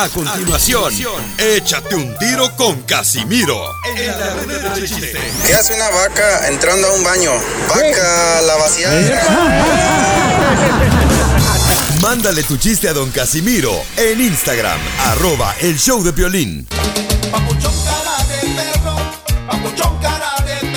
A continuación, échate un tiro con Casimiro. En la ruleta de chiste. ¿Qué hace una vaca entrando a un baño? Vaca la vaciada. Mándale tu chiste a don Casimiro en Instagram, arroba el show de violín.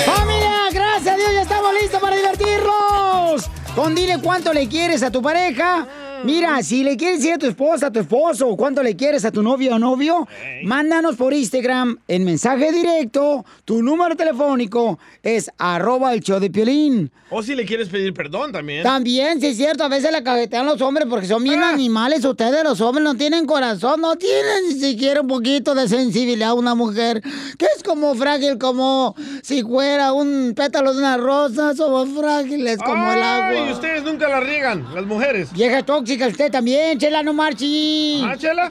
¡Familia! ¡Gracias a Dios! ¡Ya estamos listos para divertirnos! Con dile cuánto le quieres a tu pareja. Mira, si le quieres decir a tu esposa, a tu esposo, o cuánto le quieres a tu novio o novio, mándanos por Instagram en mensaje directo. Tu número telefónico es arroba el show de Piolín. O si le quieres pedir perdón también. También, sí es cierto, a veces la cajetean los hombres porque son bien animales. Ustedes, los hombres, no tienen corazón, no tienen ni siquiera un poquito de sensibilidad a una mujer que es como frágil, como si fuera un pétalo de una rosa. Somos frágiles como el agua. Ay, ustedes nunca la riegan, las mujeres. Vieja tóxica, usted también, Chela, no marchi. ¿Ah, Chela?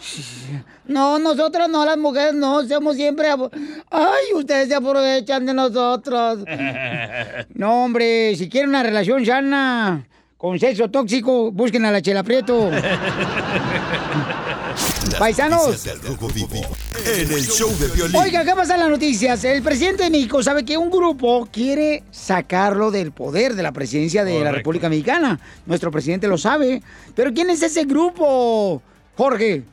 No, nosotros no, las mujeres no, somos siempre... Ay, ustedes se aprovechan de nosotros. No, hombre, si quieren una relación sana, con sexo tóxico, busquen a la Chela Prieto. Paisanos. Noticias del Rojo Vivo en el show de violín. Oiga, ¿qué pasa en las noticias? El presidente de México sabe que un grupo quiere sacarlo del poder de la presidencia de la. República Mexicana. Nuestro presidente lo sabe. Pero ¿quién es ese grupo, Jorge?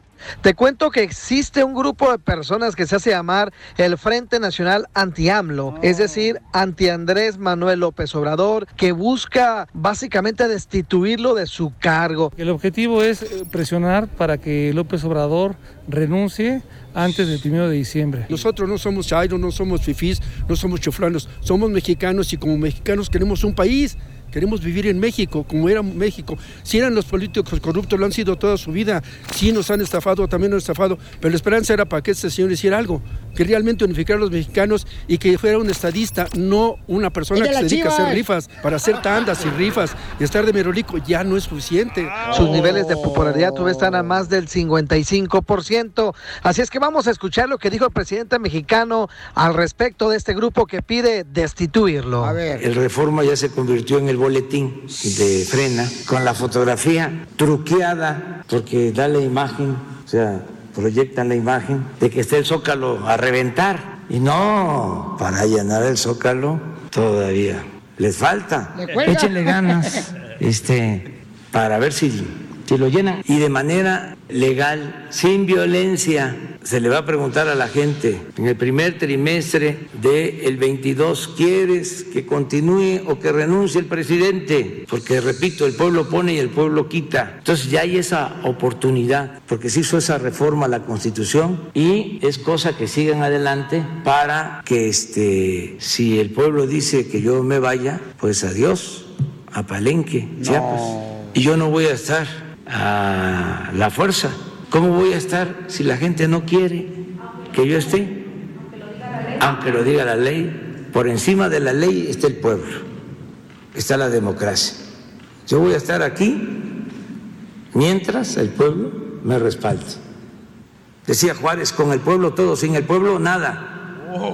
Te cuento que existe un grupo de personas que se hace llamar el Frente Nacional Anti-AMLO, es decir, anti-Andrés Manuel López Obrador, que busca básicamente destituirlo de su cargo. El objetivo es eh, presionar para que López Obrador renuncie antes del primero de diciembre. Nosotros no somos chairos, no somos fifís, no somos chuflanos, somos mexicanos y como mexicanos queremos un país. Queremos vivir en México, como era México. Si eran los políticos corruptos, lo han sido toda su vida. Sí nos han estafado, también nos han estafado. Pero la esperanza era para que este señor hiciera algo. Que realmente unificara a los mexicanos y que fuera un estadista, no una persona ¡El de que se dedica a hacer rifas. Para hacer tandas y rifas y estar de merolico ya no es suficiente. Sus niveles de popularidad todavía están a más del 55%. Así es que vamos a escuchar lo que dijo el presidente mexicano al respecto de este grupo que pide destituirlo. A ver. El Reforma ya se convirtió en el boletín de frena con la fotografía truqueada porque da la imagen, o sea, proyectan la imagen de que está el zócalo a reventar. Y no, para llenar el zócalo todavía les falta. Échenle ganas este, para ver si, si lo llenan. Y de manera legal, sin violencia. Se le va a preguntar a la gente en el primer trimestre del 22, ¿quieres que continúe o que renuncie el presidente? Porque, repito, el pueblo pone y el pueblo quita. Entonces ya hay esa oportunidad, porque se hizo esa reforma a la Constitución y es cosa que sigan adelante para que, este, si el pueblo dice que yo me vaya, pues adiós, a Palenque, Chiapas. Y yo no voy a estar a la fuerza. ¿Cómo voy a estar si la gente no quiere que yo esté? Aunque lo diga la ley, por encima de la ley está el pueblo, está la democracia. Yo voy a estar aquí mientras el pueblo me respalde. Decía Juárez, con el pueblo todo, sin el pueblo nada.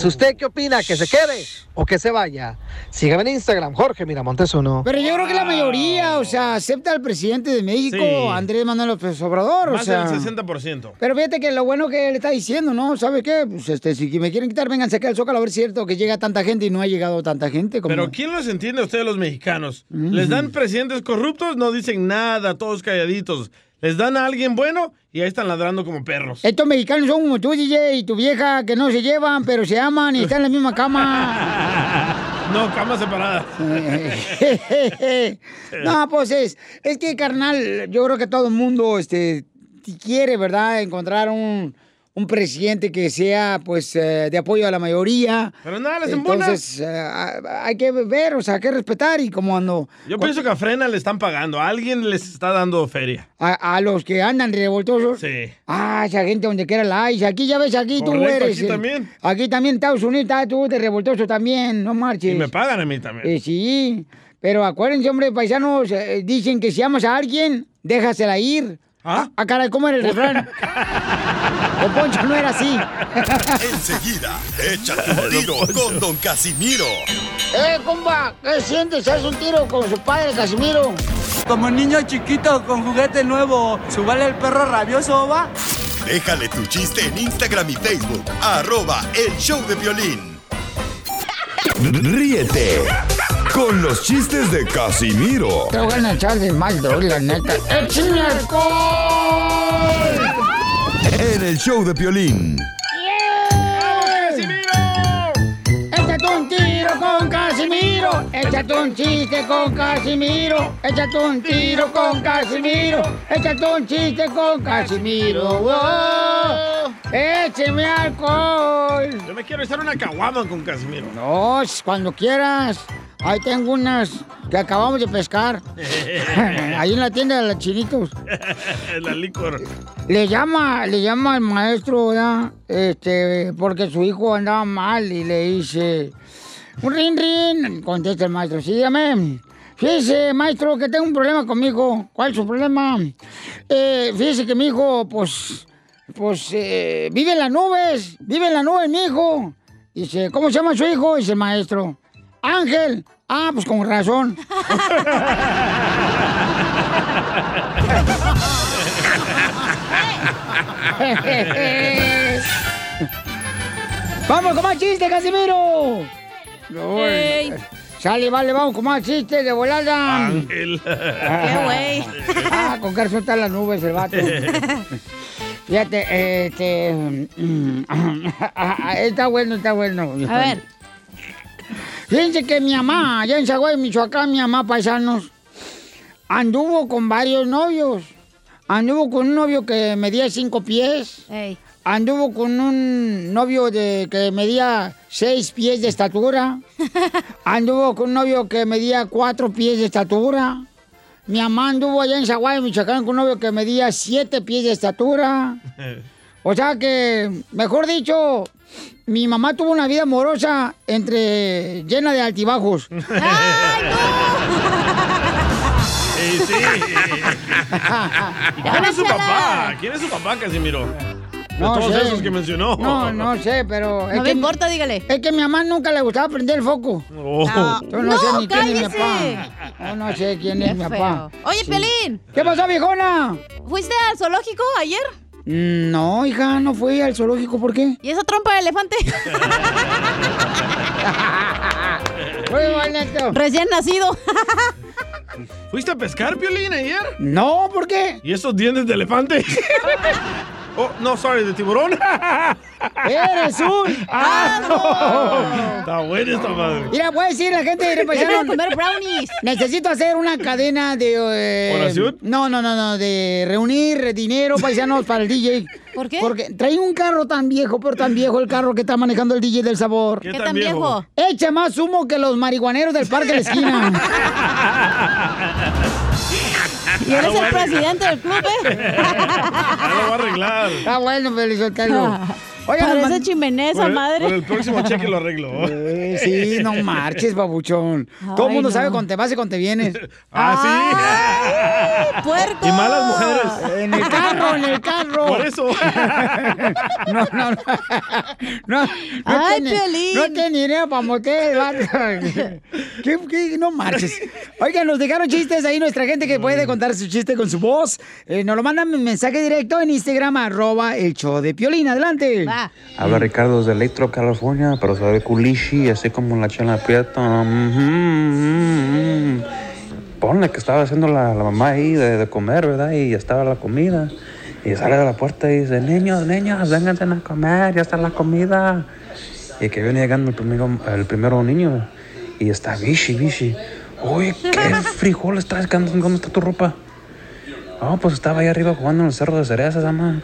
¿Usted qué opina? ¿Que se quede o que se vaya? Sígame en Instagram, Jorge Miramontes uno. Pero yo creo que la mayoría, o sea, acepta al presidente de México, Sí. Andrés Manuel López Obrador, o Más sea. del 60%. Pero fíjate que lo bueno que él está diciendo, ¿no? ¿Sabe qué? Pues este, si me quieren quitar, vengan acá al Zócalo a ver si es cierto que llega tanta gente y no ha llegado tanta gente. Como... Pero ¿quién los entiende a ustedes los mexicanos? Les dan presidentes corruptos, no dicen nada, todos calladitos. Les dan a alguien bueno y ahí están ladrando como perros. Estos mexicanos son como tú, DJ, y tu vieja, que no se llevan, pero se aman y están en la misma cama. No, cama separada. no, pues es, es que, carnal, yo creo que todo el mundo este, quiere, ¿verdad?, encontrar un, un presidente que sea, pues, eh, de apoyo a la mayoría. Pero nada, les. Entonces, eh, hay que ver, o sea, hay que respetar y como ando... Yo pienso que a Frena le están pagando. A alguien les está dando feria. A, a los que andan revoltosos. Sí. Ah, esa gente donde quiera la hay. Aquí ya ves, aquí tú Correcto, eres. aquí eh, también. Aquí también, Estados Unidos, está tú de revoltoso también, no marches. Y me pagan a mí también. Eh, sí, pero acuérdense, hombre, paisanos, eh, dicen que si amas a alguien, déjasela ir. ¿Ah? Ah, caray, ¿cómo era el refrán? o Poncho no era así. Enseguida, échate un tiro con don Casimiro. ¡Eh, compa! ¿Qué sientes? ¿Haz un tiro con su padre, Casimiro? Como niño chiquito con juguete nuevo, ¿subale el perro rabioso, va? Déjale tu chiste en Instagram y Facebook. Arroba El Show de Violín. Ríete con los chistes de Casimiro Te voy a echar de mal, doy, la neta. ¡Échame alcohol! en el show de Violín. Échate un tiro con Casimiro. Échate un chiste con Casimiro. Échate un tiro con Casimiro. Échate un chiste con Casimiro. ¡Wow! ¡Écheme alcohol! Yo me quiero echar una caguama con Casimiro. No, cuando quieras. Ahí tengo unas que acabamos de pescar. Ahí en la tienda de los chinitos. La licor. Le llama, le llama al maestro, ¿verdad? Este, porque su hijo andaba mal y le dice, un rin rin, contesta el maestro, sí, dígame. Fíjese, maestro, que tengo un problema con mi hijo. ¿Cuál es su problema? Eh, fíjese que mi hijo, pues, pues, eh, vive en las nubes, vive en las nubes, mi hijo. Dice, ¿cómo se llama su hijo? Dice el maestro. Ángel. Ah, pues con razón. ¡Vamos con más chistes, Casimiro! Ey. Sale, vale, vamos con más chistes de volada. Ángel. ¡Qué güey! Ah, con que suelta las nubes el vato. Fíjate, este... mm, está bueno, está bueno. A ver. Fíjense que mi mamá, allá en Zaguay, Michoacán, mi mamá, paisanos, anduvo con varios novios. Anduvo con un novio que medía cinco pies. Ey. Anduvo con un novio de que medía seis pies de estatura. Anduvo con un novio que medía cuatro pies de estatura. Mi mamá anduvo allá en Zaguay, Michoacán, con un novio que medía siete pies de estatura. O sea que, mejor dicho, mi mamá tuvo una vida amorosa entre llena de altibajos. Sí, sí. ¿Y ¿Quién es su papá? ¿Quién es su papá, Casimiro? De todos sé. esos que mencionó. No, no sé, pero. No me importa, dígale. Es que mi mamá nunca le gustaba prender el foco. Oh. No, Yo no, sé ni quién es mi cállese. papá. Yo no sé quién es Qué mi feo. papá. Oye, Sí. Pelín, ¿Qué pasó, viejona? ¿fuiste al zoológico ayer? No, hija, no fui al zoológico, ¿por qué? ¿Y esa trompa de elefante? Muy bonito. Recién nacido. ¿Fuiste a pescar, Piolín, ayer? No, ¿por qué? ¿Y esos dientes de elefante? oh, no, sorry, de tiburón. ¡Eres un ¡Ah, Está buena esta madre. Mira, puede decir la gente de paisano, comer brownies. Necesito hacer una cadena de... eh, ¿Oración? No, no, no, no, de reunir dinero, paisanos, para el DJ. ¿Por qué? Porque trae un carro tan viejo, pero tan viejo el carro que está manejando el DJ del sabor. ¿Qué ¿Qué tan viejo? Echa más humo que los marihuaneros del parque de la esquina. Y eres el presidente del club, ¿eh? Ya lo va a arreglar. Está bueno, Felizotelo. Oigan, Parece man- el, madre. el próximo cheque lo arreglo. Eh, sí, no marches, babuchón. Todo el mundo no. sabe con te vas y con te vienes. Ah, ¡Ay, puerco! sí. Y malas mujeres. En el carro, en el carro. Por eso. No, no, no. No, no Ay, tiene, Piolín. no tiene dinero para motel. ¿Qué, qué? No marches. Oigan, nos dejaron chistes ahí nuestra gente que puede contar su chiste con su voz. Eh, nos lo mandan en mensaje directo en Instagram, arroba el show de Piolín. Adelante. Habla Ricardo desde Electro, California, pero sabe culichi, así como la chela prieta. Mhm. Ponle que estaba haciendo la, la mamá ahí de, de comer, ¿verdad? Y ya estaba la comida. Y sale de la puerta y dice, niños, niños, vénganse a comer, ya está la comida. Y que viene llegando el primero, el primero niño. Y está bichi, bichi. Oye, ¿qué frijol estás? ¿Dónde está tu ropa? No, pues estaba ahí arriba jugando en el cerro de cerezas, ama.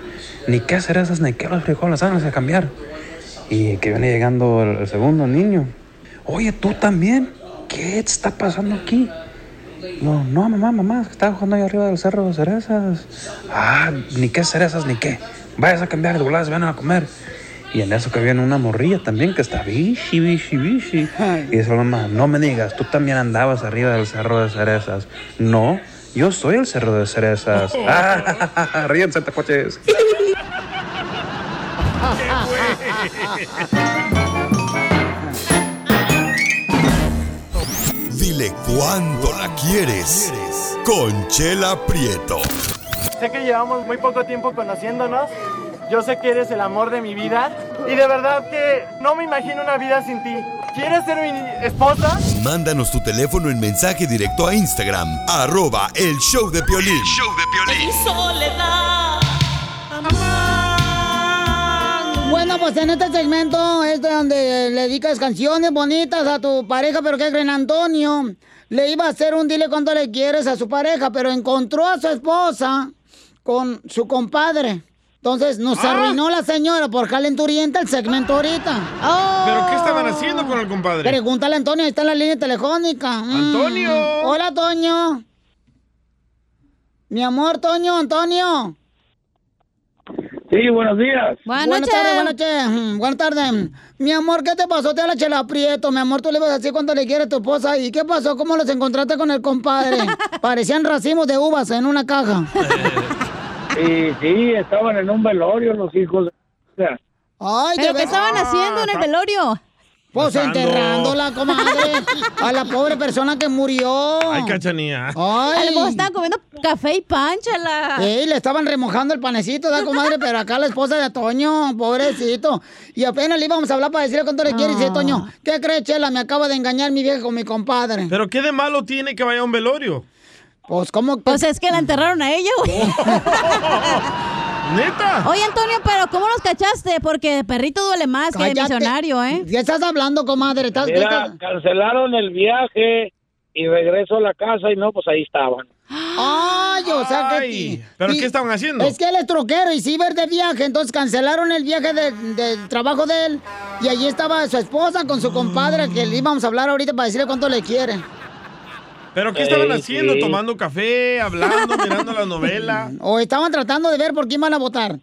Ni qué cerezas, ni qué los frijoles, háganse a cambiar. Y que viene llegando el, el segundo niño. Oye, tú también. ¿Qué está pasando aquí? No, no, mamá, mamá, estaba jugando ahí arriba del cerro de cerezas. Ah, ni qué cerezas, ni qué. Vayas a cambiar de voladas, ven a comer. Y en eso que viene una morrilla también que está bichi, bichi, bichi. Y dice la mamá, no me digas, tú también andabas arriba del cerro de cerezas. No, yo soy el cerro de cerezas. Ah, ríense, tacoches. Dile cuándo la quieres. Conchela Prieto. Sé que llevamos muy poco tiempo conociéndonos, Yo sé que eres el amor de mi vida y de verdad que no me imagino una vida sin ti. ¿Quieres ser mi esposa? Mándanos tu teléfono en mensaje directo a Instagram, arroba el show de Piolín. soledad. Bueno, pues en este segmento es de donde le dedicas canciones bonitas a tu pareja, pero ¿qué creen? Antonio le iba a hacer un dile cuánto le quieres a su pareja, pero encontró a su esposa con su compadre. Entonces nos Ah. arruinó la señora por calenturienta el segmento ahorita. ¿Pero qué estaban haciendo con el compadre? Pregúntale a Antonio, ahí está en la línea telefónica. Mm. ¡Antonio! Hola, Toño. Mi amor, Toño, Antonio. Sí, buenos días. Buenas, tardes, buenas tardes. Mm, Buenas tardes. Mi amor, ¿qué te pasó? Te habla Chela Prieto. Mi amor, tú le ibas a decir cuánto le quiere a tu esposa. ¿Y qué pasó? ¿Cómo los encontraste con el compadre? Parecían racimos de uvas en una caja. Sí, sí, estaban en un velorio los hijos. Ay, ¿Pero de qué estaban haciendo en el velorio? Pues enterrándola, comadre. A la pobre persona que murió. Ay, cachanía. A Ay. lo mejor estaban comiendo café y pánchala. Ey, le estaban remojando el panecito, ¿da, comadre? Pero acá la esposa de Toño, pobrecito. Y apenas le íbamos a hablar para decirle cuánto le quiere. Y dice, Toño, ¿qué crees, Chela? Me acaba de engañar mi vieja con mi compadre. ¿Pero qué de malo tiene que vaya a un velorio? Pues, ¿cómo? Pues es que la enterraron a ella, güey. ¿Neta? Oye, Antonio, pero ¿cómo los cachaste? Porque de perrito duele más que de Cállate. misionario, ¿eh? ¿Qué estás hablando, comadre? ¿Estás, Mira, estás- cancelaron el viaje y regreso a la casa y no, pues ahí estaban. Ay, o sea que... Ay, ¿pero y- qué estaban haciendo? Es que él es troquero y sí ir de viaje, entonces cancelaron el viaje de- del trabajo de él y allí estaba su esposa con su compadre que le íbamos a hablar ahorita para decirle cuánto le quiere. ¿Pero qué estaban Ey, haciendo? sí. ¿Tomando café, hablando, mirando la novela? O estaban tratando de ver por quién van a votar.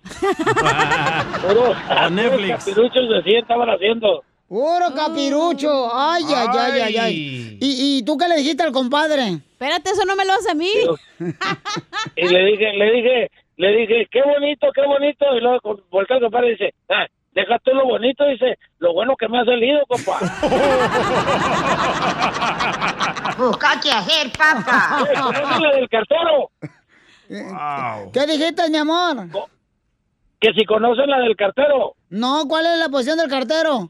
Puro, A Netflix. capiruchos de 100 estaban haciendo. Puro capirucho. Ay, ay, ay, ay, ay. ¿Y, y tú qué le dijiste al compadre? Espérate, eso no me lo hace a mí. Y le dije, le dije, le dije, qué bonito, qué bonito. Y luego voltea el compadre y dice, ah, deja tú lo bonito, dice, lo bueno que me ha salido, compa. Busca qué hacer, papá. Eh, ¿conoces la del cartero? Wow. ¿Qué dijiste, mi amor? Que si conocen la del cartero, No, ¿cuál es la posición del cartero?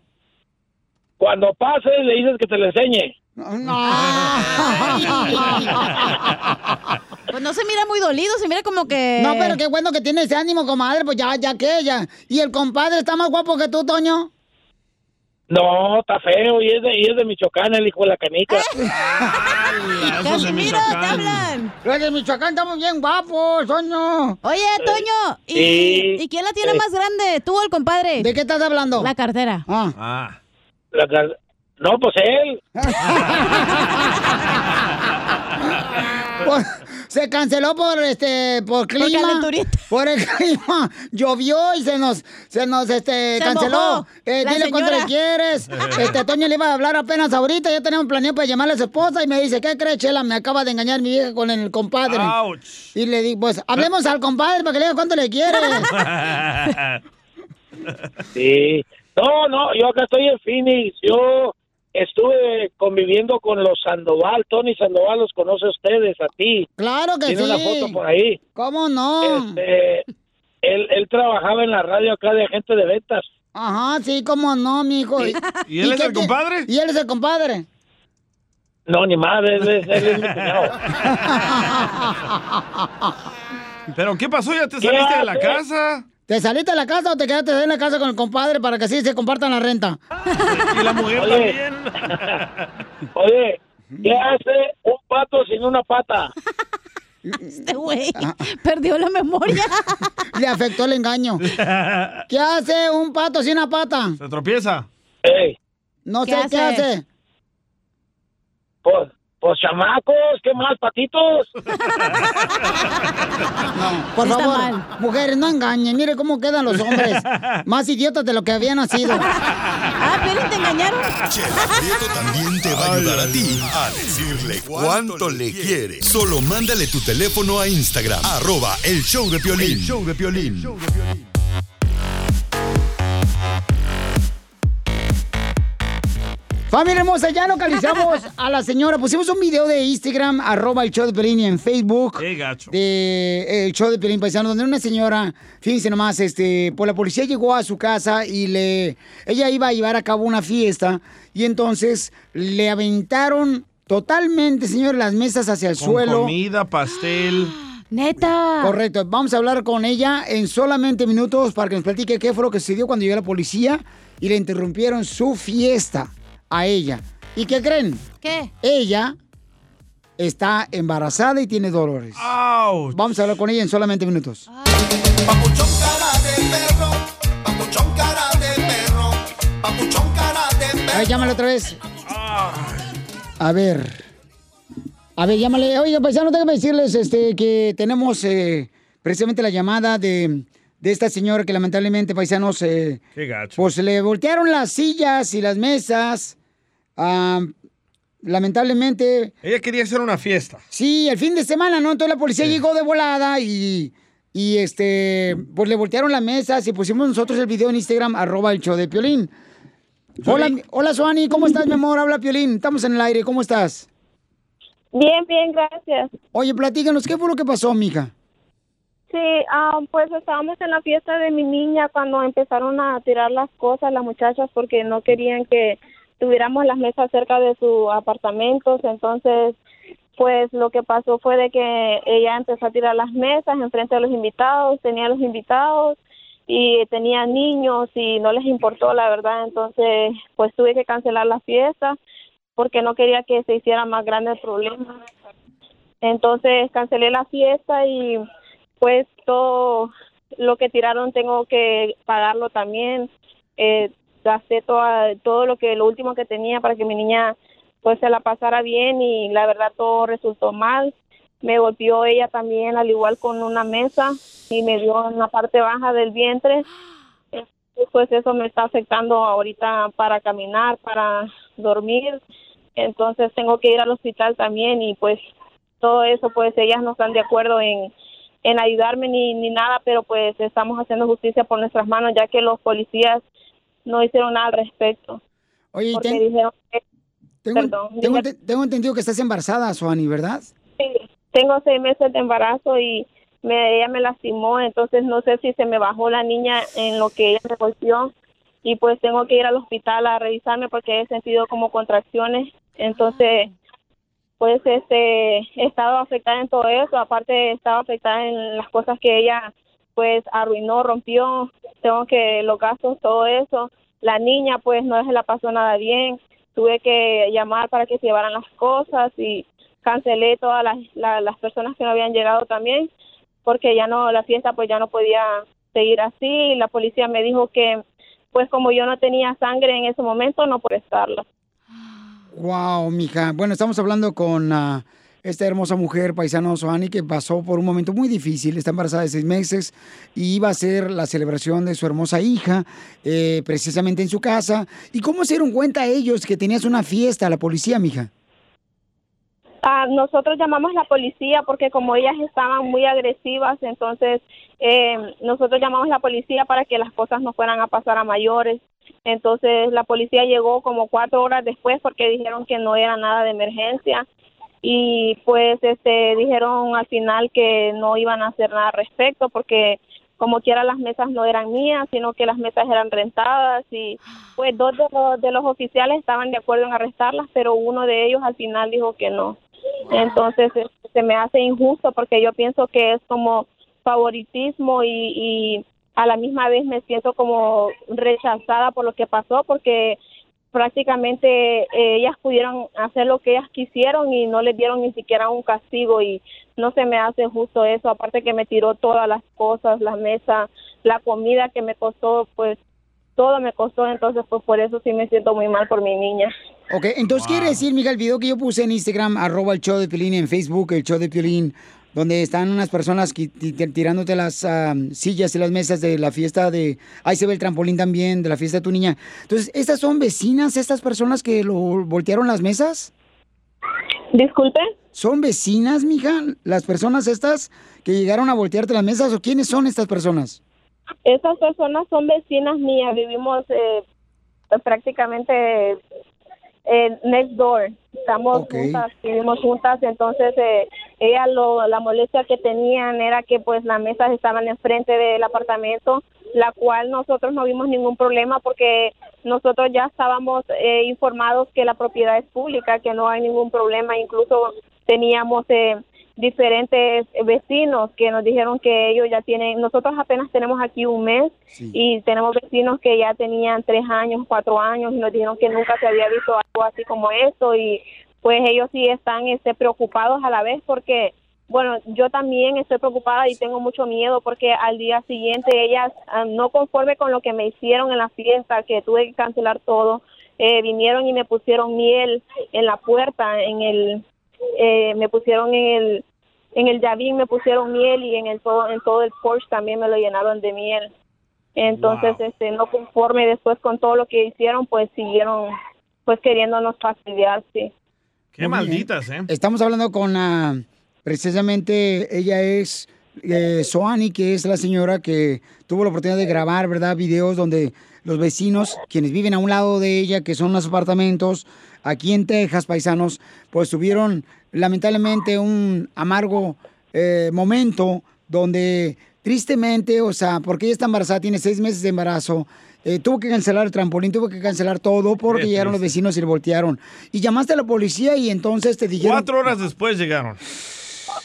cuando pases le dices que te la enseñe. Pues no se mira muy dolido, se mira como que... No, pero qué bueno que tiene ese ánimo, comadre, pues ya, ya que ella. ¿Y el compadre está más guapo que tú, Toño? No, está feo y es de, y es de Michoacán, el hijo de la canica. Esos de te Michoacán. hablan. Los de Michoacán estamos bien guapos, Toño. Oye, Toño, ¿y, Sí. ¿y quién la tiene Sí. más grande? ¿Tú o el compadre? ¿De qué estás hablando? La cartera. Ah. Ah. La no, pues él. Por- se canceló por este por clima por el clima llovió y se nos se nos este Se canceló Eh, dile cuánto le quieres este Toño le iba a hablar apenas ahorita ya tenemos planeado para llamarle a su esposa y me dice ¿qué crees Chela? me acaba de engañar mi vieja con el compadre Ouch. y le digo pues hablemos al compadre para que le diga cuánto le quiere Sí. No, no, yo acá estoy en Phoenix. Yo estuve conviviendo con los Sandoval. Tony Sandoval los conoce a ustedes, a ti. claro que Tiene sí una foto por ahí. cómo no Este, él, él trabajaba en la radio acá de agente de ventas. ajá sí cómo no mijo ¿Y él es qué el compadre? y él es el compadre No, ni madre, él es, él es mi cuñado. ¿Pero qué pasó? ¿Ya te ¿Qué saliste de la casa? ¿Te saliste de la casa o te quedaste en la casa con el compadre para que así se compartan la renta? Y la mujer Oye. también. Oye, ¿qué hace un pato sin una pata? Este güey Ah. perdió la memoria. Le afectó el engaño. ¿Qué hace un pato sin una pata? Se tropieza. Ey, No ¿Qué sé qué hace? hace. pues, pues chamacos, ¿qué más, patitos? Por Sí está favor, mal. mujeres, no engañen. Mire cómo quedan los hombres. Más idiotas de lo que habían nacido. Ah, Piolín, ¿te engañaron? Chela Prieto también te va a ayudar a ti a decirle cuánto le quiere. Solo mándale tu teléfono a Instagram, arroba el show de Piolín. El show de Piolín. Familia hermosa, ya localizamos a la señora. Pusimos un video de Instagram, arroba el show de Pelín y en Facebook. Qué gacho. De eh, el show de Pelín Paisano, donde una señora, fíjense nomás, este, pues la policía llegó a su casa y le. Ella iba a llevar a cabo una fiesta y entonces le aventaron totalmente, señor, las mesas hacia el Con suelo. comida, pastel. Neta. Correcto. Vamos a hablar con ella en solamente minutos para que nos platique qué fue lo que sucedió cuando llegó la policía y le interrumpieron su fiesta a ella. ¿Y qué creen? ¿Qué? Ella está embarazada y tiene dolores. Vamos a hablar con ella en solamente minutos. A ver, llámale otra vez. A ver. A ver, llámale. Oiga, paisano, déjame decirles este, que tenemos eh, precisamente la llamada de, de esta señora que lamentablemente, paisanos, eh, Qué gacho. pues le voltearon las sillas y las mesas. Ah, lamentablemente. Ella quería hacer una fiesta. Sí, el fin de semana, ¿no? Entonces la policía llegó de volada y, y este, pues le voltearon las mesas y pusimos nosotros el video en Instagram, arroba el show de Piolín. Hola, hola Suani, ¿cómo estás, mi amor? Habla Piolín, estamos en el aire, ¿cómo estás? Bien, bien, gracias. Oye, platícanos, ¿qué fue lo que pasó, mija? Sí, ah, pues estábamos en la fiesta de mi niña cuando empezaron a tirar las cosas las muchachas porque no querían que tuviéramos las mesas cerca de sus apartamentos. Entonces, pues lo que pasó fue de que ella empezó a tirar las mesas enfrente de los invitados, tenía a los invitados y tenía niños y no les importó la verdad. Entonces, pues tuve que cancelar la fiesta porque no quería que se hiciera más grande el problema. Entonces cancelé la fiesta y pues todo lo que tiraron tengo que pagarlo también. Eh, gasté toda, todo lo que lo último que tenía para que mi niña pues se la pasara bien y la verdad todo resultó mal. Me golpeó ella también al igual con una mesa y me dio en la parte baja del vientre. Pues eso me está afectando ahorita para caminar, para dormir. Entonces tengo que ir al hospital también y pues todo eso pues ellas no están de acuerdo en, en ayudarme ni, ni nada, pero pues estamos haciendo justicia por nuestras manos ya que los policías no hicieron nada al respecto. Oye, y Porque ten- dijeron que- tengo, perdón, tengo, dije- tengo entendido que estás embarazada, Suani, ¿verdad? Sí, tengo seis meses de embarazo y me, ella me lastimó, entonces no sé si se me bajó la niña en lo que ella me golpeó y pues tengo que ir al hospital a revisarme porque he sentido como contracciones, entonces pues este he estado afectada en todo eso, aparte he estado afectada en las cosas que ella pues arruinó, rompió, tengo que los gastos, todo eso, la niña pues no se la pasó nada bien, tuve que llamar para que se llevaran las cosas y cancelé todas las, la- las personas que no habían llegado también porque ya no la fiesta pues ya no podía seguir así. La policía me dijo que pues como yo no tenía sangre en ese momento no por estarla. Wow, mija. Bueno, estamos hablando con ah, esta hermosa mujer, paisano Soani, que pasó por un momento muy difícil. Está embarazada de seis meses y iba a ser la celebración de su hermosa hija, eh, precisamente en su casa. ¿Y cómo se dieron cuenta ellos que tenías una fiesta, la policía, mija? Ah, nosotros llamamos a la policía porque como ellas estaban muy agresivas, entonces eh, nosotros llamamos a la policía para que las cosas no fueran a pasar a mayores. Entonces la policía llegó como cuatro horas después porque dijeron que no era nada de emergencia y pues este dijeron al final que no iban a hacer nada al respecto porque como quiera las mesas no eran mías, sino que las mesas eran rentadas y pues dos de los, de los oficiales estaban de acuerdo en arrestarlas, pero uno de ellos al final dijo que no. Entonces eh, se me hace injusto porque yo pienso que es como favoritismo y, y a la misma vez me siento como rechazada por lo que pasó porque prácticamente eh, ellas pudieron hacer lo que ellas quisieron y no les dieron ni siquiera un castigo y no se me hace justo eso, aparte que me tiró todas las cosas, la mesa, la comida que me costó, pues todo me costó, entonces pues por eso sí me siento muy mal por mi niña. Ok, entonces quiere decir, mija, el video que yo puse en Instagram, arroba el show de Piolín, en Facebook, el show de Piolín, donde están unas personas tirándote las ah, sillas y las mesas de la fiesta de... Ahí se ve el trampolín también, de la fiesta de tu niña. Entonces, ¿estas son vecinas, estas personas que lo voltearon las mesas? Disculpe. ¿Son vecinas, mija, las personas estas que llegaron a voltearte las mesas o quiénes son estas personas? Esas personas son vecinas mías, vivimos eh, prácticamente eh, next door. Estamos juntas, vivimos juntas, entonces eh, ella lo, la molestia que tenían era que pues las mesas estaban enfrente del apartamento, la cual nosotros no vimos ningún problema porque nosotros ya estábamos eh, informados que la propiedad es pública, que no hay ningún problema, incluso teníamos eh, diferentes vecinos que nos dijeron que ellos ya tienen, nosotros apenas tenemos aquí un mes y tenemos vecinos que ya tenían tres años, cuatro años y nos dijeron que nunca se había visto algo así como esto y pues ellos sí están este, preocupados a la vez porque bueno, yo también estoy preocupada y tengo mucho miedo porque al día siguiente ellas, ah, no conforme con lo que me hicieron en la fiesta, que tuve que cancelar todo, eh, vinieron y me pusieron miel en la puerta, en el, eh, me pusieron en el, en el llavín me pusieron miel y en el todo, en todo el Porsche también me lo llenaron de miel. Entonces, este, no conforme después con todo lo que hicieron, pues siguieron, pues queriéndonos fastidiar, sí. Qué malditas, ¿eh? Estamos hablando con ah, precisamente ella es eh, Soani, que es la señora que tuvo la oportunidad de grabar, ¿verdad? Videos donde los vecinos, quienes viven a un lado de ella, que son los apartamentos, aquí en Texas, paisanos, pues tuvieron lamentablemente un amargo eh, momento donde tristemente, o sea, porque ella está embarazada, tiene seis meses de embarazo, eh, tuvo que cancelar el trampolín, tuvo que cancelar todo porque Qué llegaron los vecinos y le voltearon. Y llamaste a la policía y entonces te dijeron... Cuatro horas después llegaron.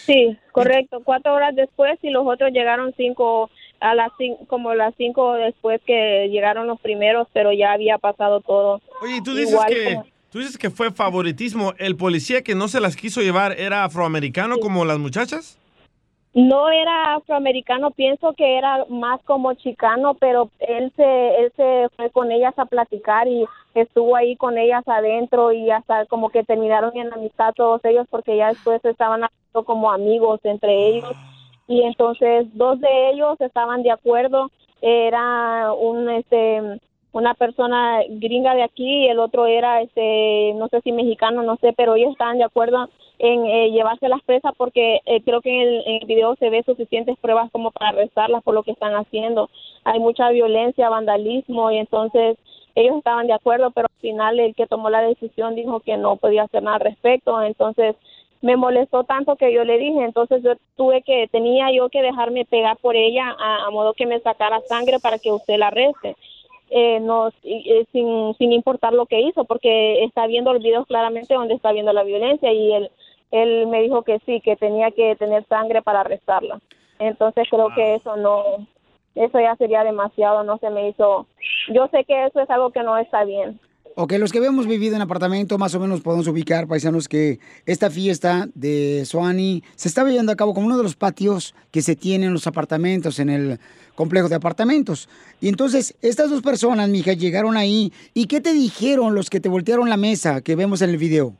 Sí, correcto. Cuatro horas después y los otros llegaron cinco a las cin- como las cinco después que llegaron los primeros, pero ya había pasado todo. Oye, tú dices Igual que como- tú dices que fue favoritismo. ¿El policía que no se las quiso llevar era afroamericano como las muchachas? No era afroamericano, pienso que era más como chicano, pero él se, él se fue con ellas a platicar y estuvo ahí con ellas adentro y hasta como que terminaron en amistad todos ellos porque ya después estaban como amigos entre ellos. Y entonces dos de ellos estaban de acuerdo, era un este una persona gringa de aquí y el otro era este no sé si mexicano no sé pero ellos estaban de acuerdo en eh, llevarse las presas porque eh, creo que en el, en el video se ve suficientes pruebas como para arrestarlas por lo que están haciendo hay mucha violencia vandalismo y entonces ellos estaban de acuerdo pero al final el que tomó la decisión dijo que no podía hacer nada al respecto entonces me molestó tanto que yo le dije, entonces yo tuve que, tenía yo que dejarme pegar por ella a, modo que me sacara sangre para que usted la arreste. Eh, no, eh, sin, sin importar lo que hizo, porque está viendo los videos claramente donde está viendo la violencia y él, él me dijo que sí, que tenía que tener sangre para arrestarla. Entonces creo que eso no, eso ya sería demasiado, no se me hizo. Yo sé que eso es algo que no está bien. Ok, los que habíamos vivido en apartamento, más o menos podemos ubicar, paisanos, que esta fiesta de Suani se estaba llevando a cabo como uno de los patios que se tienen en los apartamentos, en el complejo de apartamentos. Y entonces, estas dos personas, mija, llegaron ahí. ¿Y qué te dijeron los que te voltearon la mesa que vemos en el video?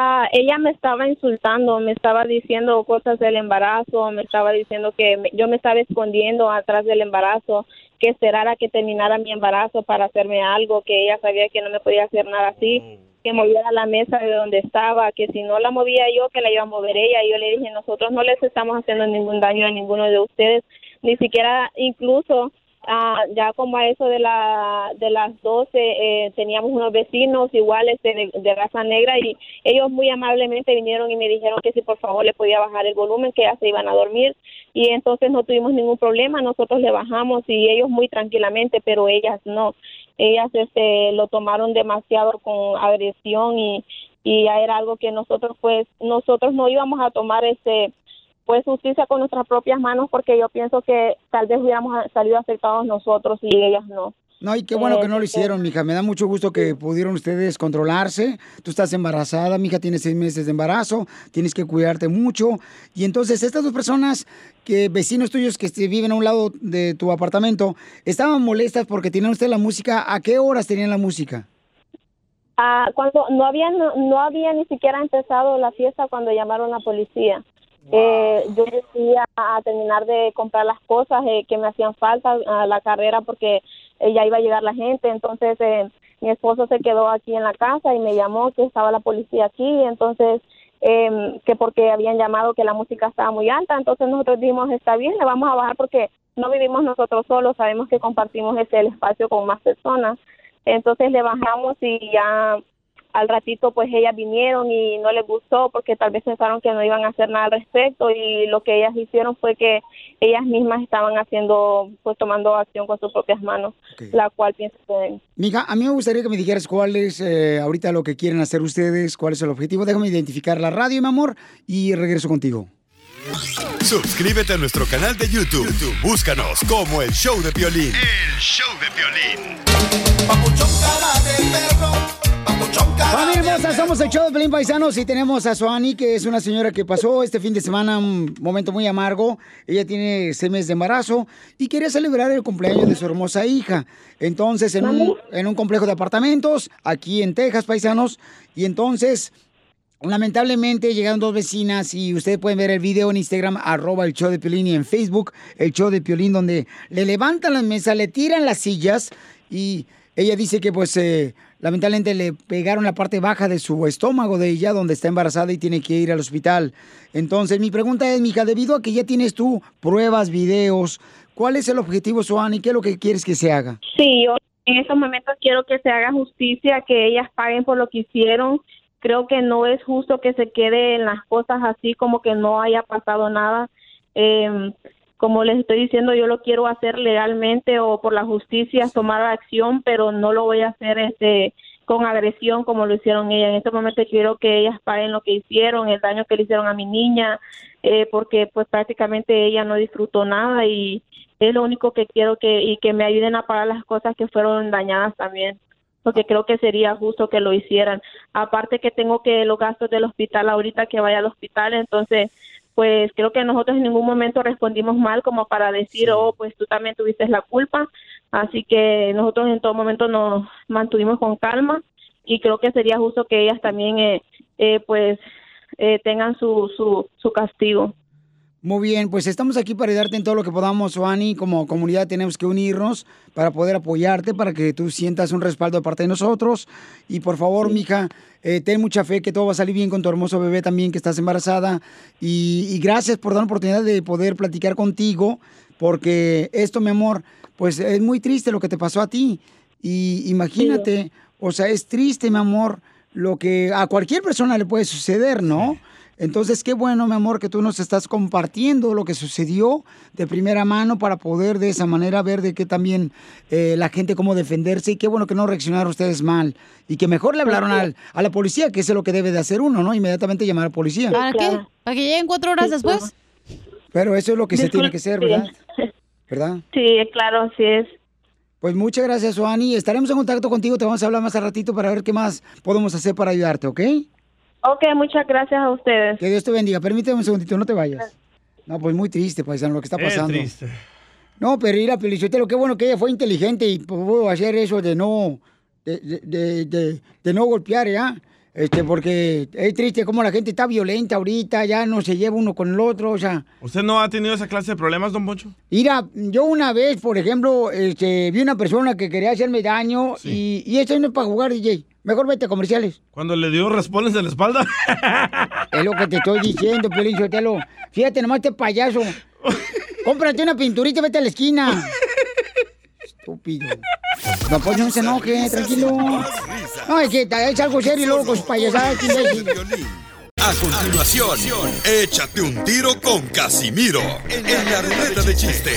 Ah, ella me estaba insultando, me estaba diciendo cosas del embarazo, me estaba diciendo que me- yo me estaba escondiendo atrás del embarazo, que esperara que terminara mi embarazo para hacerme algo, que ella sabía que no me podía hacer nada así, que moviera la mesa de donde estaba, que si no la movía yo, que la iba a mover ella. Y yo le dije, nosotros no les estamos haciendo ningún daño a ninguno de ustedes, ni siquiera incluso ah, ya como a eso de la de las 12 eh, teníamos unos vecinos iguales de, de raza negra y ellos muy amablemente vinieron y me dijeron que si por favor le podía bajar el volumen que ya se iban a dormir. Y entonces no tuvimos ningún problema nosotros le bajamos y ellos muy tranquilamente pero ellas no. Ellas este lo tomaron demasiado con agresión y y ya era algo que nosotros pues nosotros no íbamos a tomar ese pues justicia con nuestras propias manos porque yo pienso que tal vez hubiéramos salido afectados nosotros y ellas no. No, y qué bueno que no lo Este, hicieron, mija. Me da mucho gusto que pudieron ustedes controlarse. Tú estás embarazada, mija, tienes seis meses de embarazo, tienes que cuidarte mucho. Y entonces, estas dos personas, que vecinos tuyos que este, viven a un lado de tu apartamento, estaban molestas porque tenían ustedes la música. ¿A qué horas tenían la música? Ah, cuando no había no, no había ni siquiera empezado la fiesta cuando llamaron a la policía. Eh, yo decía a terminar de comprar las cosas eh, que me hacían falta a la carrera porque eh, ya iba a llegar la gente. Entonces eh, mi esposo se quedó aquí en la casa y me llamó que estaba la policía aquí. Entonces eh, que porque habían llamado que la música estaba muy alta. Entonces nosotros dijimos está bien, le vamos a bajar porque no vivimos nosotros solos, sabemos que compartimos ese el espacio con más personas. Entonces le bajamos y ya al ratito pues ellas vinieron y no les gustó porque tal vez pensaron que no iban a hacer nada al respecto y lo que ellas hicieron fue que ellas mismas estaban haciendo, pues tomando acción con sus propias manos, la cual pienso que Mija, a mí me gustaría que me dijeras cuál es eh, ahorita lo que quieren hacer ustedes, cuál es el objetivo. Déjame identificar la radio, mi amor, y regreso contigo. Suscríbete a nuestro canal de YouTube. YouTube, Búscanos como el show de violín. El show de violín. Familia hermosa, somos el show de Pelín Paisanos y tenemos a Suani, que es una señora que pasó este fin de semana un momento muy amargo. Ella tiene seis meses de embarazo y quería celebrar el cumpleaños de su hermosa hija. Entonces, en un, en un complejo de apartamentos, aquí en Texas, paisanos, y entonces... Lamentablemente llegaron dos vecinas y ustedes pueden ver el video en Instagram, arroba el show de Piolín y en Facebook, el show de Piolín, donde le levantan las mesas, le tiran las sillas y ella dice que pues eh, lamentablemente le pegaron la parte baja de su estómago de ella, donde está embarazada y tiene que ir al hospital. Entonces mi pregunta es, mija, debido a que ya tienes tú pruebas, videos, ¿cuál es el objetivo, Suani? ¿Qué es lo que quieres que se haga? Sí, yo en estos momentos quiero que se haga justicia, que ellas paguen por lo que hicieron. Creo que no es justo que se quede en las cosas así como que no haya pasado nada. Eh, como les estoy diciendo, yo lo quiero hacer legalmente o por la justicia, tomar acción, pero no lo voy a hacer este con agresión como lo hicieron ellas. En este momento quiero que ellas paguen lo que hicieron, el daño que le hicieron a mi niña, eh, porque pues prácticamente ella no disfrutó nada y es lo único que quiero que y que me ayuden a pagar las cosas que fueron dañadas también porque creo que sería justo que lo hicieran. Aparte que tengo que los gastos del hospital ahorita que vaya al hospital, entonces pues creo que nosotros en ningún momento respondimos mal como para decir, oh, pues tú también tuviste la culpa. Así que nosotros en todo momento nos mantuvimos con calma y creo que sería justo que ellas también, eh, eh, pues, eh, tengan su, su, su castigo. Muy bien, pues estamos aquí para ayudarte en todo lo que podamos, Suani. Como comunidad tenemos que unirnos para poder apoyarte, para que tú sientas un respaldo de parte de nosotros. Y por favor, mija, eh, ten mucha fe que todo va a salir bien con tu hermoso bebé también, que estás embarazada. Y, y gracias por dar la oportunidad de poder platicar contigo, porque esto, mi amor, pues es muy triste lo que te pasó a ti. Y imagínate, o sea, es triste, mi amor, lo que a cualquier persona le puede suceder, ¿no? Entonces, qué bueno, mi amor, que tú nos estás compartiendo lo que sucedió de primera mano para poder de esa manera ver de qué también eh, la gente cómo defenderse y qué bueno que no reaccionaron ustedes mal y que mejor le hablaron al- a la policía, que eso es lo que debe de hacer uno, ¿no? Inmediatamente llamar a la policía. ¿Para qué? ¿Para que lleguen cuatro horas después? Pero eso es lo que se tiene que hacer, ¿verdad? ¿Verdad? Sí, claro, así es. Pues muchas gracias, Joani. Estaremos en contacto contigo, te vamos a hablar más al ratito para ver qué más podemos hacer para ayudarte, ¿ok? Ok, muchas gracias a ustedes. Que Dios te bendiga. Permíteme un segundito, no te vayas. No, pues muy triste, paisano, lo que está Es pasando. triste. No, pero ir a Pelichotelo, qué bueno que ella fue inteligente y pudo hacer eso de no, de, de, de- de- de no golpear, ¿ya? Este, porque es triste como la gente está violenta ahorita, ya no se lleva uno con el otro, o sea. ¿Usted no ha tenido esa clase de problemas, don Poncho? Mira, yo una vez, por ejemplo, este, vi una persona que quería hacerme daño y, y esto no es para jugar, DJ. Mejor vete a comerciales. Cuando le dio raspones en la espalda. Es lo que te estoy diciendo, Piolín Sotelo. Fíjate nomás este payaso. Cómprate una pinturita y vete a la esquina. Estúpido. No, pues no se enoje, tranquilo. No, es que es algo serio y luego con sus payasadas. A continuación, échate un tiro con Casimiro en la ruleta de chiste.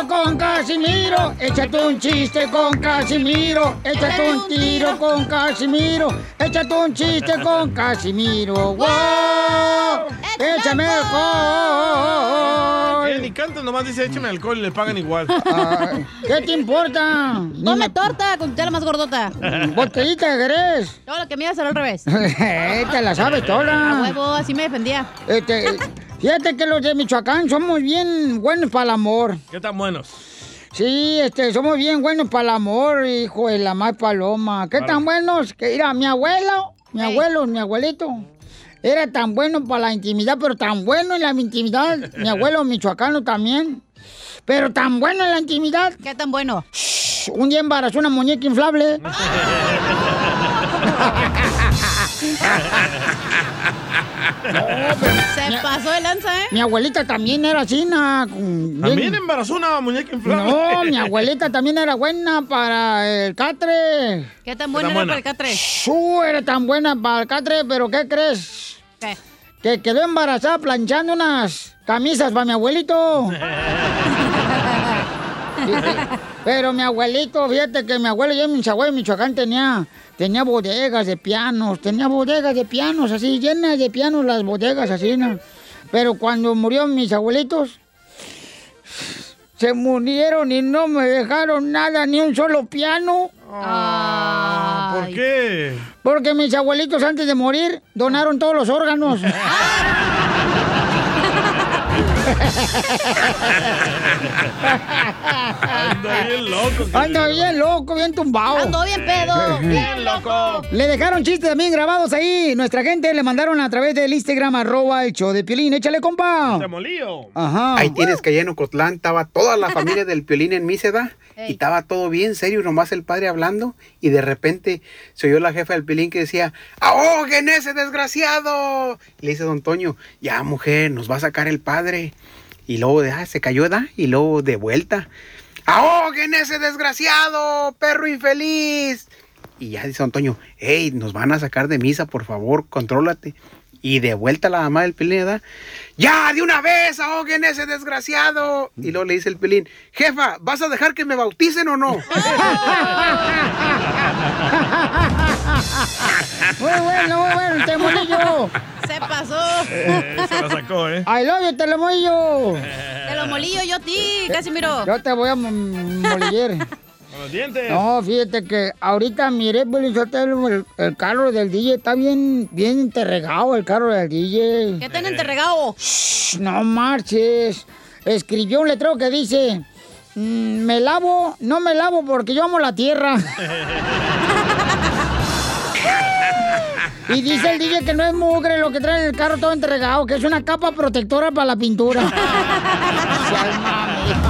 Tiro con Casimiro, échate un chiste con Casimiro, échate un tiro con Casimiro, échate un chiste con Casimiro. ¡Wow! ¡Échame alcohol! Él ni canta, nomás dice échame alcohol y le pagan igual. Ay, ¿Qué te importa? Come torta con tu tela más gordota. Botellita de Jerez. Todo lo que me ibas a hacer al revés. te la sabes toda. A huevo, así me defendía. Este, fíjate que los de Michoacán somos bien buenos para el amor. ¿Qué tan buenos? Sí, este, somos bien buenos para el amor, hijo de la más paloma. ¿Qué tan buenos? Que mira, mi abuelo, mi abuelo, mi abuelito, Era tan bueno para la intimidad, pero tan bueno en la intimidad. Mi abuelo michoacano también. Pero tan bueno en la intimidad. ¿Qué tan bueno? Un día embarazó una muñeca inflable. Se pasó de lanza, ¿eh? Mi abuelita también era así, na, con- También bien- embarazó una muñeca inflable. No, mi abuelita también era buena para el catre. ¿Qué tan buena era para el catre? Su, era tan buena para el catre, pero ¿qué crees? ¿Qué? Que quedó embarazada planchando unas camisas para mi abuelito. Pero mi abuelito, fíjate que mi abuelo ya en Michoacán, en Michoacán tenía, tenía bodegas de pianos, tenía bodegas de pianos así, llenas de pianos las bodegas así, ¿no? Pero cuando murieron mis abuelitos, se murieron y no me dejaron nada, ni un solo piano. ¿Por qué? Porque mis abuelitos antes de morir donaron todos los órganos. Anda bien loco. Anda bien loco, bien tumbado. Ando bien pedo. Bien loco. Le dejaron chistes también grabados ahí. Nuestra gente le mandaron a través del Instagram, arroba el show de Piolín. Échale, compa. Temolío. Ajá. Ahí tienes que allá en Ocotlán estaba toda la familia del Piolín en Míseda y estaba todo bien serio, nomás el padre hablando y de repente se oyó la jefa del Piolín que decía, ¡ahoguen ese desgraciado! Y le dice don Toño, ya mujer, nos va a sacar el padre. Y luego ah, se cayó, ¿da? Y luego de vuelta, ¡ahoguen ese desgraciado, perro infeliz! Y ya dice Toño, hey, nos van a sacar de misa, por favor, contrólate. Y de vuelta la mamá del Pelín, ¿verdad? ¡Ya, de una vez, ahoguen ese desgraciado! Y luego le dice el Pelín, jefa, ¿vas a dejar que me bauticen o no? Muy bueno, muy bueno, Temonillo. Se pasó. Eh, se la sacó, ¿eh? I love you, Telemolillo. Te lo molillo yo a ti, Casimiro. Yo te voy a mo- moliller. Con los dientes. No, fíjate que ahorita miré, Sotelo, el, el carro del DJ está bien, bien enterregado, el carro del DJ. ¿Qué tan enterregado? Shh, no marches. Escribió un letrero que dice, "Mm, me lavo, no me lavo porque yo amo la tierra. Y dice el DJ que no es mugre lo que trae en el carro todo entregado, que es una capa protectora para la pintura.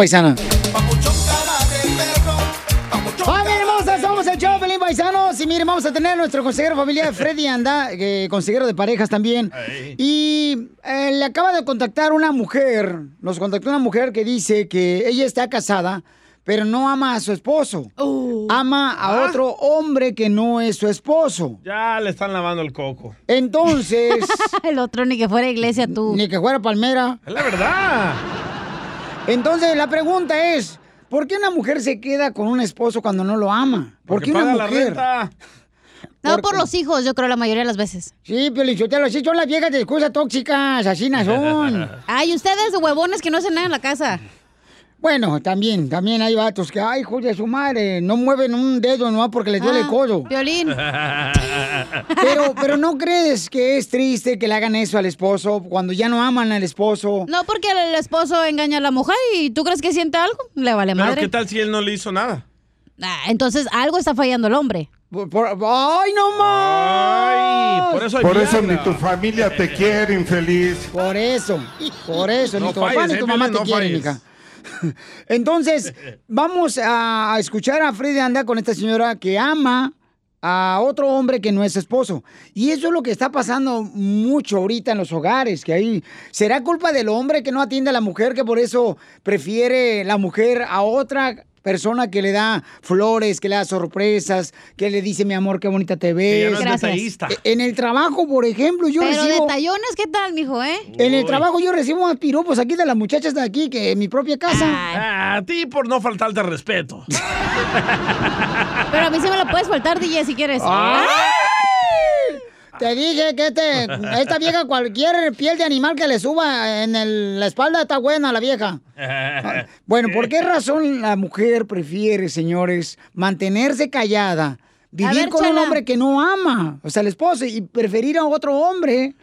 paisana. ¡Familia hermosa! Somos el show, Pelín Paisanos. Y miren, vamos a tener a nuestro consejero familiar, Freddy Anda, eh, consejero de parejas también. Y eh, le acaba de contactar una mujer, nos contactó una mujer que dice que ella está casada, pero no ama a su esposo. Ama a otro hombre que no es su esposo. Ya le están lavando el coco. Entonces... el otro ni que fuera iglesia tú. Ni que fuera palmera. Es la verdad. Entonces la pregunta es, ¿por qué una mujer se queda con un esposo cuando no lo ama? ¿Por Porque qué una paga la mujer? renta. No, por los hijos, yo creo, la mayoría de las veces. Sí, Piolichotelo, así son las viejas de excusa tóxicas, así no son. Ay, ustedes huevones que no hacen nada en la casa. Bueno, también, también hay vatos que, ay, hijo de su madre, no mueven un dedo no porque les duele el Ah, codo. Violín. Pero, pero ¿no crees que es triste que le hagan eso al esposo cuando ya no aman al esposo? No, porque el esposo engaña a la mujer y tú crees que siente algo, le vale Pero madre. ¿qué tal si él no le hizo nada? Ah, entonces algo está fallando el hombre. ¡Ay, no más! Ay, por eso hay Por eso ni tu familia te quiere, infeliz. Por eso, por eso, No ni tu papá ni eh, tu mamá Piolín, te no quieren, hija. Entonces, vamos a escuchar a Freddy Anda con esta señora que ama a otro hombre que no es esposo. Y eso es lo que está pasando mucho ahorita en los hogares, que ahí será culpa del hombre que no atiende a la mujer, que por eso prefiere la mujer a otra persona que le da flores, que le da sorpresas, que le dice, mi amor, qué bonita te ves. Que ya no es detallista. E- En el trabajo, por ejemplo, yo Pero recibo... detallones, ¿qué tal, mijo, eh? En el trabajo yo recibo más piropos aquí de las muchachas de aquí que en mi propia casa. Ah, a ti por no faltarte al respeto. Pero a mí sí me lo puedes faltar, DJ, si quieres. ¡Ay! Te dije que este, esta vieja, cualquier piel de animal que le suba en el- la espalda está buena la vieja. Bueno, ¿por qué razón la mujer prefiere, señores, mantenerse callada, vivir ver, con un hombre que no ama, o sea, el esposo, y preferir a otro hombre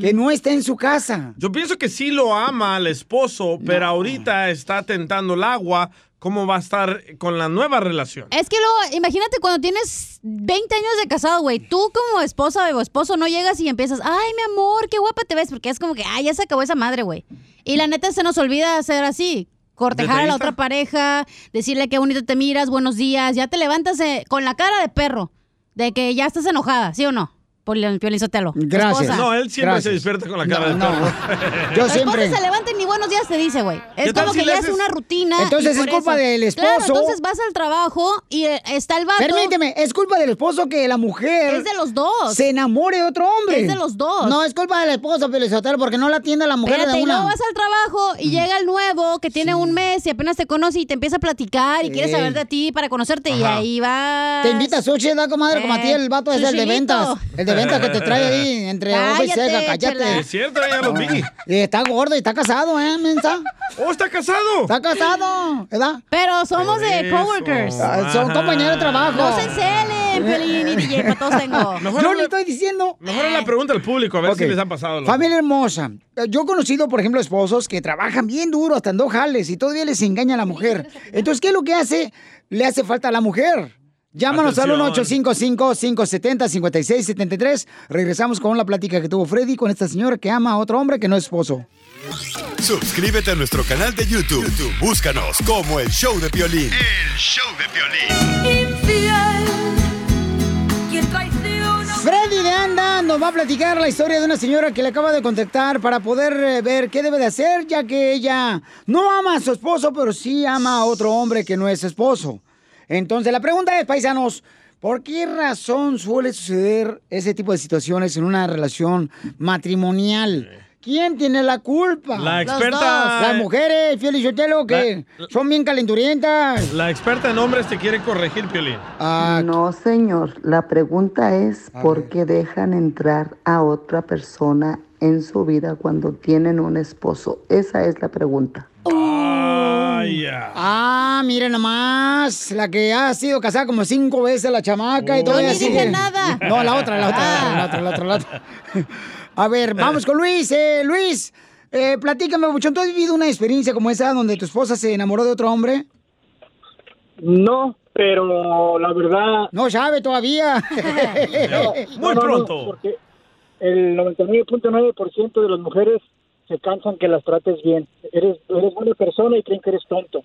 que no esté en su casa? Yo pienso que sí lo ama al esposo, pero ahorita está tentando el agua. ¿Cómo va a estar con la nueva relación? Es que luego, imagínate cuando tienes 20 años de casado, güey. Tú como esposa o esposo no llegas y empiezas, ay, mi amor, qué guapa te ves, porque es como que, ay, ya se acabó esa madre, güey. Y la neta se nos olvida hacer así. Cortejar a la otra pareja, decirle qué bonito te miras, buenos días, ya te levantas eh, con la cara de perro, de que ya estás enojada, ¿sí o no? Piolín Sotelo. Esposa. No, él siempre se despierta con la cara de perro. Yo Tu siempre. esposa se levanta y ni buenos días te dice, güey. ¿Qué Es como si que ya es una rutina. Entonces y es culpa eso- del Claro, esposo. entonces vas al trabajo y eh, está el vato. Permíteme, es culpa del esposo que la mujer. Es de los dos. Se enamore de otro hombre. Es de los dos. No, es culpa del esposo, Pelizotelo, porque no la atiende a la mujer Espérate, de y luego una. vas al trabajo y llega el nuevo que tiene un mes y apenas te conoce y te empieza a platicar y quiere saber de ti para conocerte y ahí va. Te invita a sushi, da comadre, como a ti el vato es el de ventas. El de ventas que te trae ahí entre ojo y ceja, cállate. chela. Es cierto, ya los vi. Y está gordo y está casado, ¿eh, mensa? ¡Oh, está casado! Está casado, ¿verdad? Pero somos de coworkers. Ah, Son compañeros de trabajo. No se encelen, Pelín y DJ, para todos tengo. Yo le estoy diciendo. Mejor la pregunta al público, a ver Ok. si les ha pasado. Familia hermosa. Yo he conocido, por ejemplo, esposos que trabajan bien duro, hasta en dos jales, y todavía les engaña a la mujer. Entonces, ¿qué es lo que hace? Le hace falta a la mujer. Llámanos al Atención. 1-855-570-5673. Regresamos con la plática que tuvo Freddy con esta señora que ama a otro hombre que no es esposo. Suscríbete a nuestro canal de YouTube. YouTube, Búscanos como el show de violín. El show de violín. Freddy de Anda nos va a platicar la historia de una señora que le acaba de contactar para poder eh, ver qué debe de hacer, ya que ella no ama a su esposo, pero sí ama a otro hombre que no es esposo. Entonces, la pregunta es, paisanos, ¿por qué razón suele suceder ese tipo de situaciones en una relación matrimonial? ¿Quién tiene la culpa? La experta- dos. Las mujeres, Fiel y Sotelo, que son bien calenturientas. La experta en hombres te quiere corregir, Piolín. Ah, No, señor. La pregunta es por qué dejan entrar a otra persona en su vida cuando tienen un esposo. Esa es la pregunta. Ah, miren nomás, la que ha sido casada como cinco veces la chamaca y dije sigue. nada. No, la otra, la otra, la otra, la otra, la otra. A ver, vamos con Luis. Eh, Luis, eh, platícame, Buchón, ¿tú has vivido una experiencia como esa donde tu esposa se enamoró de otro hombre? No, pero la verdad... No sabe todavía. No, no, no, porque el 99.9% de las mujeres se cansan que las trates bien. Eres, eres buena persona y creen que eres tonto.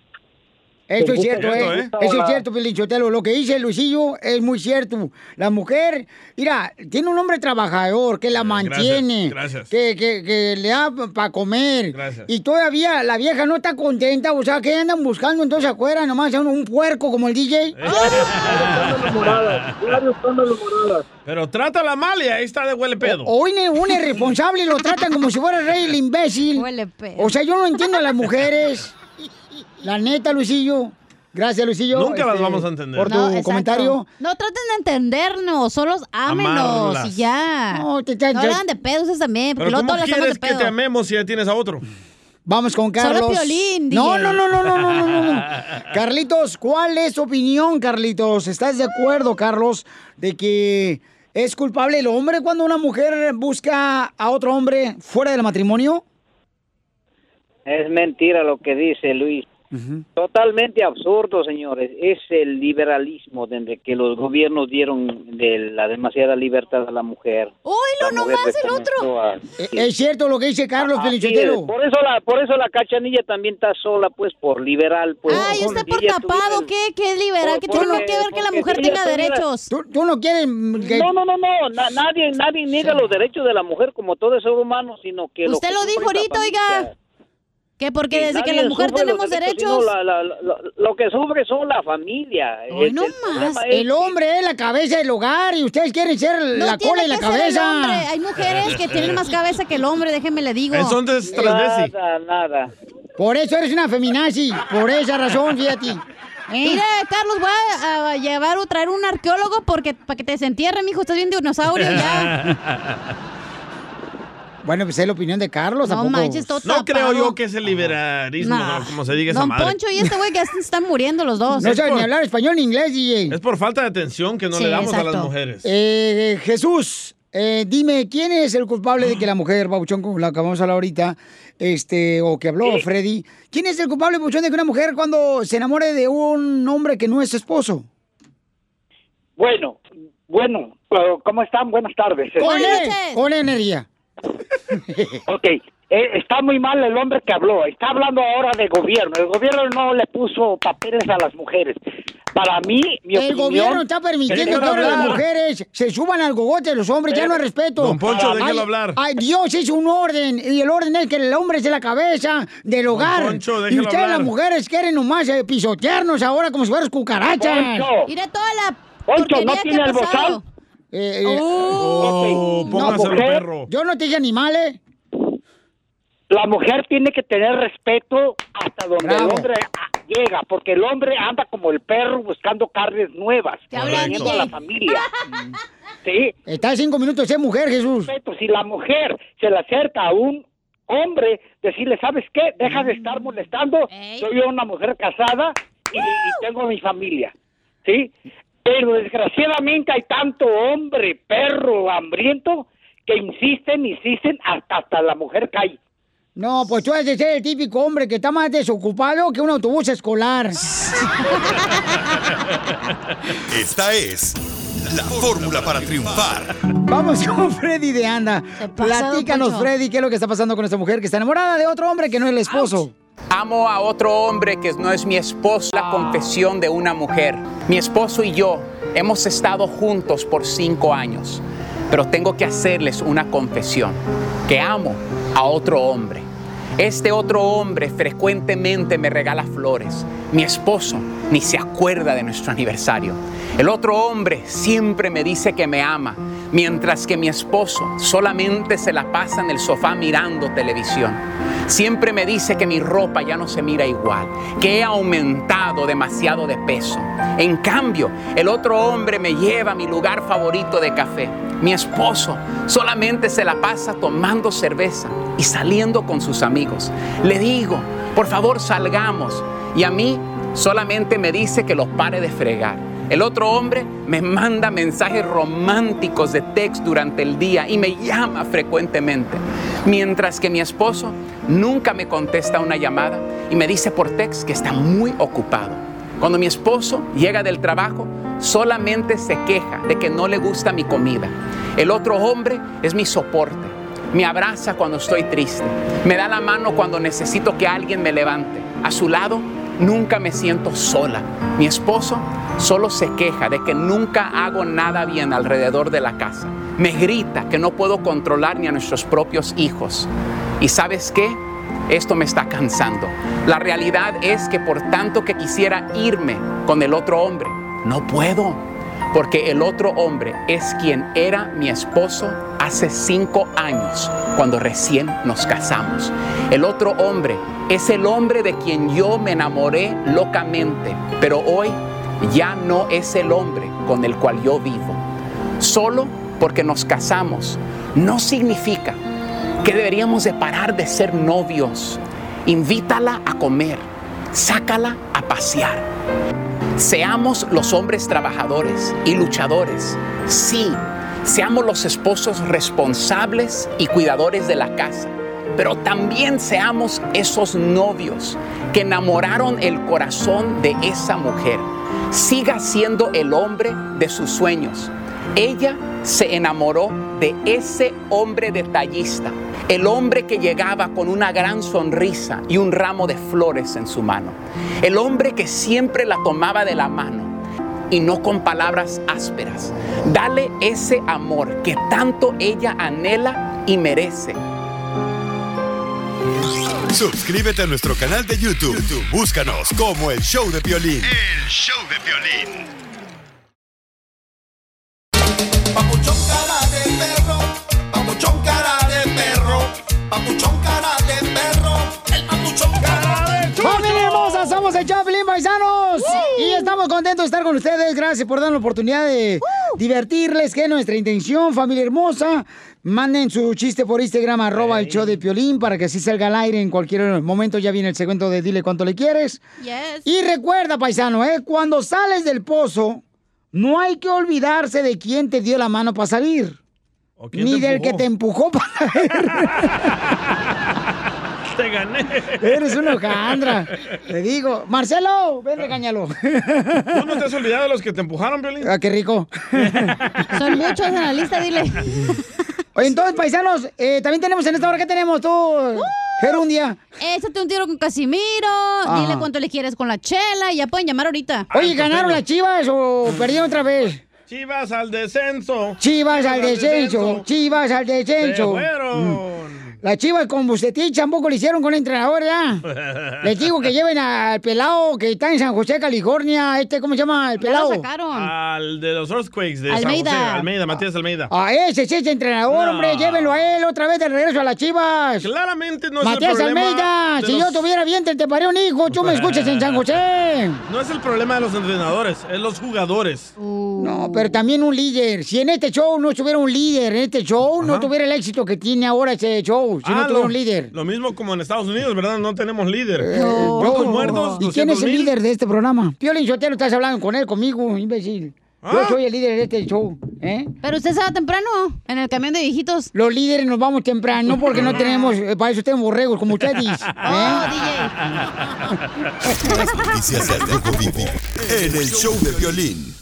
Eso es cierto, ¿eh? gusta Eso es cierto, Pelichotelo. Lo que dice Luisillo es muy cierto. La mujer, mira, tiene un hombre trabajador que la mantiene, gracias. Que, que, que le da para comer. Gracias. Y todavía la vieja no está contenta. O sea, ¿qué andan buscando entonces afuera? Nomás un, un puerco como el DJ. Pero trátala mal y ahí está de huele pedo. Hoy un irresponsable lo tratan como si fuera el rey el imbécil. O sea, yo no entiendo a las mujeres. La neta, Luisillo. Gracias, Luisillo. Nunca las este, vamos a entender. Por tu No, comentario. No traten de entendernos, solo ámenos y ya. No, te, No hagan de pedo ustedes también, porque Pero luego ¿cómo todos las hacemos quieres de que pedo. te amemos si ya tienes a otro? Vamos con Solo Carlos. Piolín, no, DJ. no, no, no, no, no, no, no, no. Carlitos, ¿cuál es tu opinión, Carlitos? ¿Estás de acuerdo, Carlos, de que es culpable el hombre cuando una mujer busca a otro hombre fuera del matrimonio? Es mentira lo que dice Luis. Totalmente absurdo, señores. Es el liberalismo desde que los gobiernos dieron de la demasiada libertad a la mujer. ¡Uy, lo nomás el otro! a- Es cierto lo que dice Carlos es. Por eso la, por eso la cachanilla también está sola, pues, por liberal, pues. Ay, está por tapado, ¿qué? ¿Qué es liberal? ¿Qué Por- tiene porque- que ver que la mujer si tenga derechos? ¿Tú, no quieres que... No, no, no, no. Na- nadie, nadie niega los derechos de la mujer como todo ser humano, sino que lo Usted que lo dijo ahorita, familia. oiga. Que porque Sí, desde que nadie la mujer sufre los tenemos derechos, derechos. sino la- la- la- la- lo que sufre son la familia. Hoy El- no el más. problema es El hombre es la cabeza del hogar y ustedes quieren ser No la cola y la cabeza. Hay mujeres que tienen más cabeza que el hombre, déjeme le digo. Nada, nada. Por eso eres una feminazi. Por esa razón, fíjate. Mira, Carlos, voy a, a llevar o traer un arqueólogo porque para que te desentierre, mijo. Estás bien dinosaurio ya. Bueno, pues es la opinión de Carlos. No manches, todo No creo yo que es el liberalismo, Nah. ¿no? como se diga esa Don madre. Poncho y este güey que ya se están muriendo los dos. No saben ni hablar español ni inglés, DJ. Es por falta de atención que no Sí, le damos a las mujeres. Eh, Jesús, eh, dime, ¿quién es el culpable de que la mujer, Babuchón, como la que vamos a hablar ahorita, este, o que habló Freddy, ¿quién es el culpable, Babuchón, de que una mujer cuando se enamore de un hombre que no es su esposo? Bueno, bueno, ¿cómo están? Buenas tardes. Con, e- con energía. Ok, eh, está muy mal el hombre que habló. Está hablando ahora de gobierno. El gobierno no le puso papeles a las mujeres. Para mí, mi El opinión... gobierno está permitiendo que ahora las mujeres se suban al gogote de los hombres, ya no hay respeto. Don Poncho, déjelo hablar. Ay, Dios hizo un orden, y el orden es que el hombre es de la cabeza del hogar. Poncho, y ustedes, hablar. las mujeres, quieren nomás eh, pisotearnos ahora como si fueras cucarachas. Poncho. Mira toda la Poncho, ¿no tiene el bozal? Eh, eh, Oh, Ok. póngaselo, La mujer- perro. Yo no te dije animales. La mujer tiene que tener respeto hasta donde Bravo. el hombre llega, porque el hombre anda como el perro buscando carnes nuevas, teniendo a la familia. ¿Sí? Está a cinco minutos ser mujer, Jesús. Respeto, si la mujer se le acerca a un hombre, decirle, ¿sabes qué? Deja de estar molestando, soy una mujer casada y, y tengo mi familia, ¿sí? Pero desgraciadamente hay tanto hombre, perro, hambriento, que insisten, insisten, hasta, hasta la mujer cae. No, pues tú has de ser el típico hombre que está más desocupado que un autobús escolar. Esta es la fórmula para triunfar. Vamos con Freddy de Anda. Platícanos? Freddy, qué es lo que está pasando con esta mujer que está enamorada de otro hombre que no es el esposo. Amo a otro hombre que no es mi esposo. La confesión de una mujer. Mi esposo y yo hemos estado juntos por cinco años. Pero tengo que hacerles una confesión. Que amo a otro hombre. Este otro hombre frecuentemente me regala flores. Mi esposo ni se acuerda de nuestro aniversario. El otro hombre siempre me dice que me ama, mientras que mi esposo solamente se la pasa en el sofá mirando televisión. Siempre me dice que mi ropa ya no se mira igual, que he aumentado demasiado de peso. En cambio, el otro hombre me lleva a mi lugar favorito de café. Mi esposo solamente se la pasa tomando cerveza y saliendo con sus amigos. Le digo, por favor salgamos. Y a mí solamente me dice que los pare de fregar. El otro hombre me manda mensajes románticos de text durante el día y me llama frecuentemente. Mientras que mi esposo nunca me contesta una llamada y me dice por text que está muy ocupado. Cuando mi esposo llega del trabajo, solamente se queja de que no le gusta mi comida. El otro hombre es mi soporte. Me abraza cuando estoy triste. Me da la mano cuando necesito que alguien me levante. A su lado nunca me siento sola. Mi esposo solo se queja de que nunca hago nada bien alrededor de la casa. Me grita que no puedo controlar ni a nuestros propios hijos. ¿Y sabes qué? Esto me está cansando. La realidad es que por tanto que quisiera irme con el otro hombre, no puedo. Porque el otro hombre es quien era mi esposo hace cinco años, cuando recién nos casamos. El otro hombre es el hombre de quien yo me enamoré locamente, pero hoy ya no es el hombre con el cual yo vivo. Solo porque nos casamos no significa que deberíamos de parar de ser novios. Invítala a comer, sácala a pasear. Seamos los hombres trabajadores y luchadores. Sí, seamos los esposos responsables y cuidadores de la casa. pero también seamos esos novios que enamoraron el corazón de esa mujer. Siga siendo el hombre de sus sueños. Ella se enamoró de ese hombre detallista, el hombre que llegaba con una gran sonrisa y un ramo de flores en su mano, el hombre que siempre la tomaba de la mano y no con palabras ásperas. Dale ese amor que tanto ella anhela y merece. Suscríbete a nuestro canal de YouTube. YouTube, Búscanos como el show de violín. El show de violín. Papuchón cara de perro, papuchón cara de perro, papuchón cara de perro, el papuchón cara de ¡Familia hermosa! Somos el Chaplin Paisanos. Y estamos contentos de estar con ustedes. Gracias por darnos la oportunidad de divertirles, que es nuestra intención, familia hermosa. Manden su chiste por Instagram, arroba el show de Piolín, para que así salga al aire en cualquier momento. Ya viene el segmento de Dile Cuánto Le Quieres. Yes. Y recuerda, paisano, ¿eh? cuando sales del pozo, no hay que olvidarse de quién te dio la mano para salir. quién Ni te del que te empujó para Te gané. Eres una hojandra. Te digo. Marcelo, ven, regáñalo. ¿Tú no te has olvidado de los que te empujaron, Violín? Ah, qué rico. Son muchos en la lista, dile. Oye, entonces, paisanos, eh, también tenemos en esta hora, ¿qué tenemos tú, Gerundia? Échate un tiro con Casimiro, Ajá. dile cuánto le quieres con la chela y ya pueden llamar ahorita. Oye, ¿ganaron las chivas o perdieron otra vez? Chivas al descenso. Chivas al descenso, chivas al descenso. Se fueron. Mm. Las chivas con Bucetich tampoco le hicieron con el entrenador, ¿ya? Les digo que lleven al pelado que está en San José, California. Este, ¿cómo se llama? El pelado. Al de los Earthquakes de Almeida. San José. Almeida, Matías Almeida. A ese, ese es entrenador, No. hombre. Llévenlo a él otra vez de regreso a las chivas. Claramente no es el Matías problema Almeida, de si los- yo tuviera vientre, te paré un hijo. Tú me escuchas en San José. No es el problema de los entrenadores, es los jugadores. No, pero también un líder. Si en este show no estuviera un líder, en este show no tuviera el éxito que tiene ahora ese show, si no Ah, tuviera lo, un líder. Lo mismo como en Estados Unidos, ¿verdad? No tenemos líder. No. ¿Cuántos muertos? ¿Y quién es el 200,000? líder de este programa? Piolín Sotelo, estás hablando con él, conmigo, imbécil. Yo Ah. soy el líder de este show, ¿eh? Pero usted se va temprano en el camión de viejitos. Los líderes nos vamos temprano porque no tenemos, eh, para eso tenemos borregos como ustedes. Oh, ¿eh? Las noticias del Rojo Vivo en el show de violín.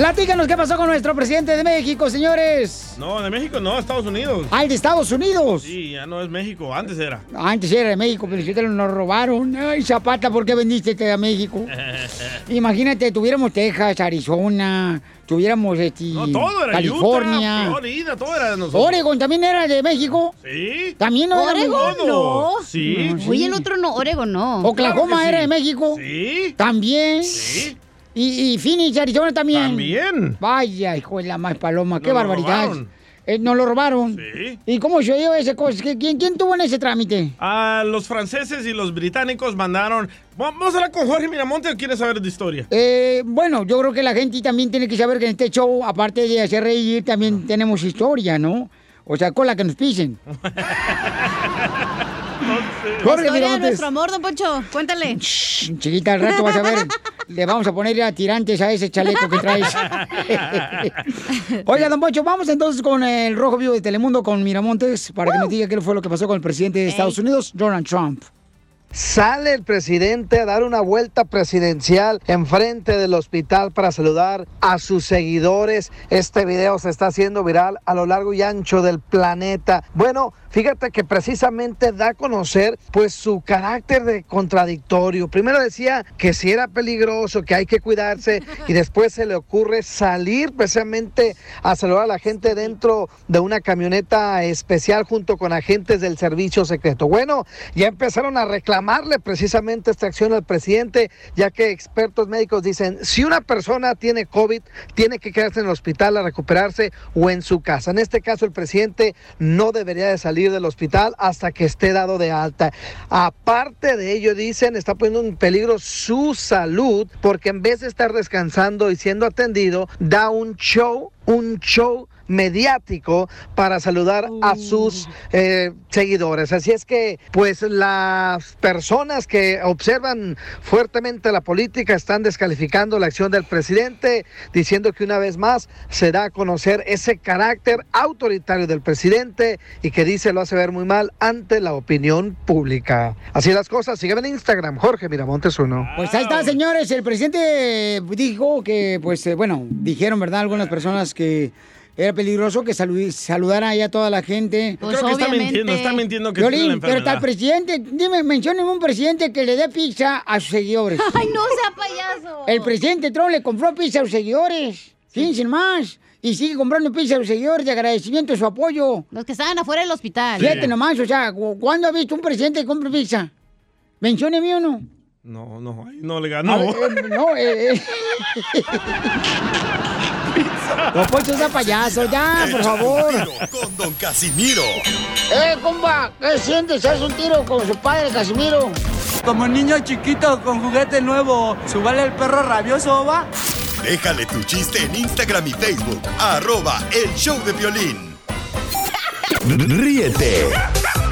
Platícanos qué pasó con nuestro presidente de México, señores. No, de México no, Estados Unidos. Al de Estados Unidos. Sí, ya no es México, antes era. Antes era de México, pero si te lo nos robaron. Ay, Zapata, ¿por qué vendiste este a México? Imagínate, tuviéramos Texas, Arizona, tuviéramos este, No, todo era California. Utah, Florida, todo era de nosotros. Oregon también era de México. Sí. También no era Oregon México. no. Sí. Oye, el otro no, Oregon no. Oklahoma Claro era sí. de México. Sí. También. Sí. Y, y Phoenix, Arizona también. También. Vaya, hijo de la más paloma, qué lo barbaridad. robaron. Eh, nos lo robaron. Sí. ¿Y cómo se dio esa cosa? ¿Qui- ¿Quién, quién tuvo en ese trámite? A los franceses y los británicos mandaron. Vamos a hablar con Jorge Miramonte o quieres saber de historia. Eh, bueno, yo creo que la gente también tiene que saber que en este show, aparte de hacer reír, Ah. también tenemos historia, ¿no? O sea, con la que nos pisen. Jorge Historia de nuestro amor, don Poncho. Cuéntale. Chiquita, al rato vas a ver. Le vamos a poner a tirantes a ese chaleco que traes. Oiga, don Poncho, vamos entonces con el Rojo Vivo de Telemundo con Miramontes para que nos diga qué fue lo que pasó con el presidente de Estados Unidos, Donald Trump. Sale el presidente a dar una vuelta presidencial enfrente del hospital para saludar a sus seguidores. Este video se está haciendo viral a lo largo y ancho del planeta. Bueno, fíjate que precisamente da a conocer pues su carácter de contradictorio. Primero decía que si era peligroso, que hay que cuidarse y después se le ocurre salir precisamente a saludar a la gente dentro de una camioneta especial junto con agentes del servicio secreto. Bueno, ya empezaron a reclamarle precisamente esta acción al presidente, ya que expertos médicos dicen, si una persona tiene COVID, tiene que quedarse en el hospital a recuperarse o en su casa. En este caso, el presidente no debería de salir del hospital hasta que esté dado de alta. Aparte de ello, dicen, está poniendo en peligro su salud porque en vez de estar descansando y siendo atendido, da un show, un show mediático para saludar a sus eh, seguidores. Así es que, pues las personas que observan fuertemente la política están descalificando la acción del presidente, diciendo que una vez más se da a conocer ese carácter autoritario del presidente y que dice lo hace ver muy mal ante la opinión pública. Así las cosas, sígueme en Instagram, Jorge Miramontes uno. Pues ahí está, señores. El presidente dijo que, pues, eh, bueno, dijeron, ¿verdad? Algunas personas que era peligroso que salu- saludara ahí a toda la gente. Creo que está mintiendo, está mintiendo que tiene la Violín, pero está el enfermedad. presidente, dime, mencióneme un presidente que le dé pizza a sus seguidores. Ay, no sea payaso. El presidente Trump le compró pizza a sus seguidores. Fíjense más. Y sigue comprando pizza a sus seguidores de agradecimiento de su apoyo. Los que estaban afuera del hospital. Fíjate nomás, o sea, cu- ¿cuándo ha visto un presidente que compre pizza? Mencióneme uno. No, no, no le A ganó. ver, eh, no, eh, eh. Don Poncho sea payaso, ya, por favor. Con Don Casimiro. Eh, compa, ¿qué sientes? ¿Haz un tiro con su padre, Casimiro? Como niño chiquito con juguete nuevo, ¿subale el perro rabioso, va? Déjale tu chiste en Instagram y Facebook. Arroba el show de violín. Ríete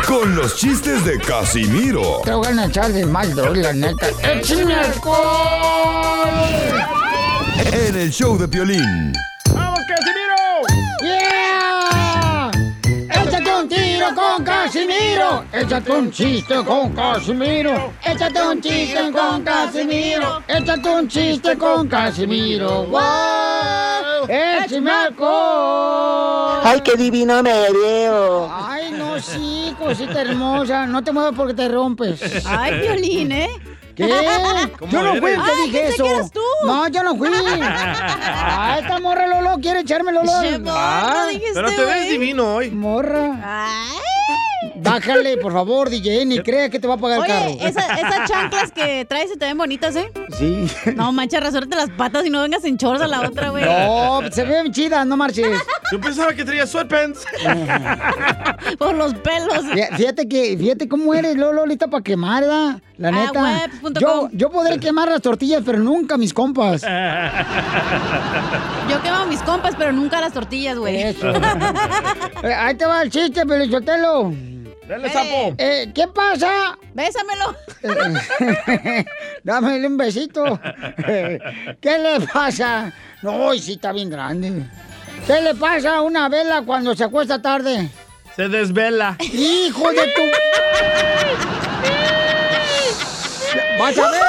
con los chistes de Casimiro Te voy a echar de mal, la neta. ¡Échame alcohol! en el show de violín. Casimiro! ¡Échate un chiste con Casimiro! ¡Échate un chiste con Casimiro! ¡Échate un chiste con Casimiro! ¡Wow! ¡Échame alcohol! ¡Ay, qué divino me veo! ¡Ay, no, sí, cosita hermosa! No te muevas porque te rompes. Ay, Piolín, ¿eh? ¿Qué? ¿Cómo Yo no fui el que dije Ay, eso. que tú. No, yo no fui. Ah, esta morra Lolo quiere echarme Lolo. Che, morra, dijiste, Pero te ves divino hoy. Morra. Bájale, por favor, DJ, ni creas que te va a pagar el carro. Oye, esa- esas chanclas que traes se te ven bonitas, ¿eh? Sí. No, mancha, rasúrate las patas y no vengas en chorros a la otra, güey. No, se ven chidas, no marches. Yo pensaba que traía sweatpants. Por los pelos. Fí- Fíjate que, fíjate cómo eres, Lolo, lista para quemar, ¿verdad? La Ah, neta. yo, yo podré quemar las tortillas, pero nunca mis compas. Yo quemo mis compas, pero nunca las tortillas, güey. Eso. Eh, ahí te va el chiste, Pelichotelo. Dale, sapo. Eh, ¿Qué pasa? Bésamelo. Dame un besito. ¿Qué le pasa? No, sí está bien grande. ¿Qué le pasa a una vela cuando se acuesta tarde? Se desvela. ¡Hijo de tu... ¡Vas a ver!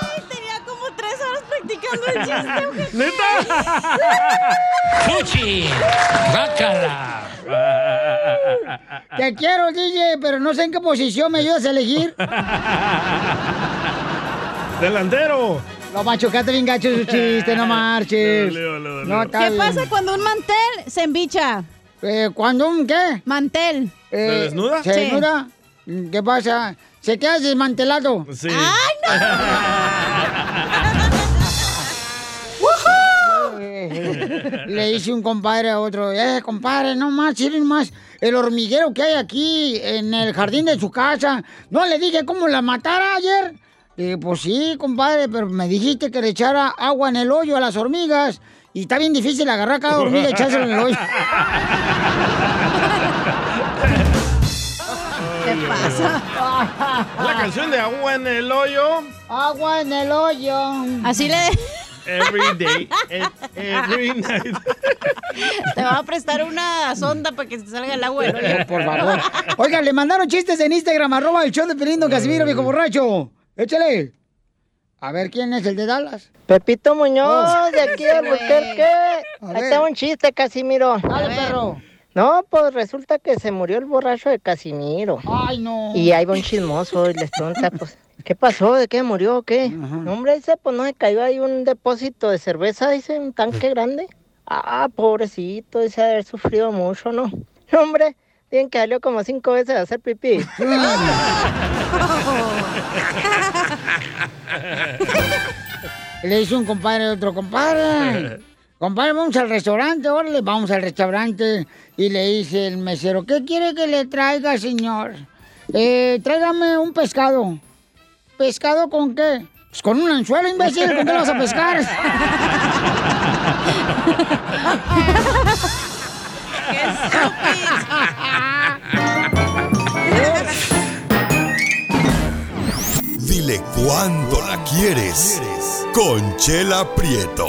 Ay, tenía como tres horas practicando el chiste. ¿Neta? ¡Fuchi! ¡Bácala! Te quiero, DJ, pero no sé en qué posición me ayudas a elegir. Delantero. No, machucate bien gacho su chiste, no marches. No, ¿Qué bien. pasa cuando un mantel se embicha? Eh, ¿Cuándo un qué? Mantel. Eh, desnuda? ¿Se Sí. desnuda? ¿Qué pasa? ¿Se queda desmantelado? Sí. ¡Ay, no! Le dice un compadre a otro, eh, compadre, no más, miren más, el hormiguero que hay aquí en el jardín de su casa, ¿no le dije cómo la matara ayer? Eh, pues sí, compadre, pero me dijiste que le echara agua en el hoyo a las hormigas y está bien difícil agarrar cada hormiga y echársela en el hoyo. ¿Qué pasa? La canción de agua en el hoyo. Agua en el hoyo. Así le... Every day. and Every night. Te va a prestar una sonda para que se salga el agua del hoyo. Por favor. Oigan, le mandaron chistes en Instagram, arroba el show de Pelindo Casimiro, viejo borracho. Échale. A ver, ¿quién es el de Dallas? Pepito Muñoz, Oh. de aquí güey. Albuquerque. Ahí está un chiste, Casimiro. Dale, perro. No, pues resulta que se murió el borracho de Casimiro. Ay, no. Y ahí va un chismoso y les pregunta, pues, ¿qué pasó? ¿De qué murió o qué? No, hombre, dice, pues no se cayó ahí un depósito de cerveza, dice, un tanque grande. Ah, pobrecito, dice haber sufrido mucho, ¿no? No, hombre, tienen que salió como cinco veces a hacer pipí. Le dice un compadre a otro compadre. Compadre, vamos al restaurante, órale, vamos al restaurante. Y le dice el mesero, ¿qué quiere que le traiga, señor? Eh, tráigame un pescado. ¿Pescado con qué? Pues con un anzuelo, imbécil, ¿con qué vas a pescar? Dile cuándo la quieres. Conchela Prieto.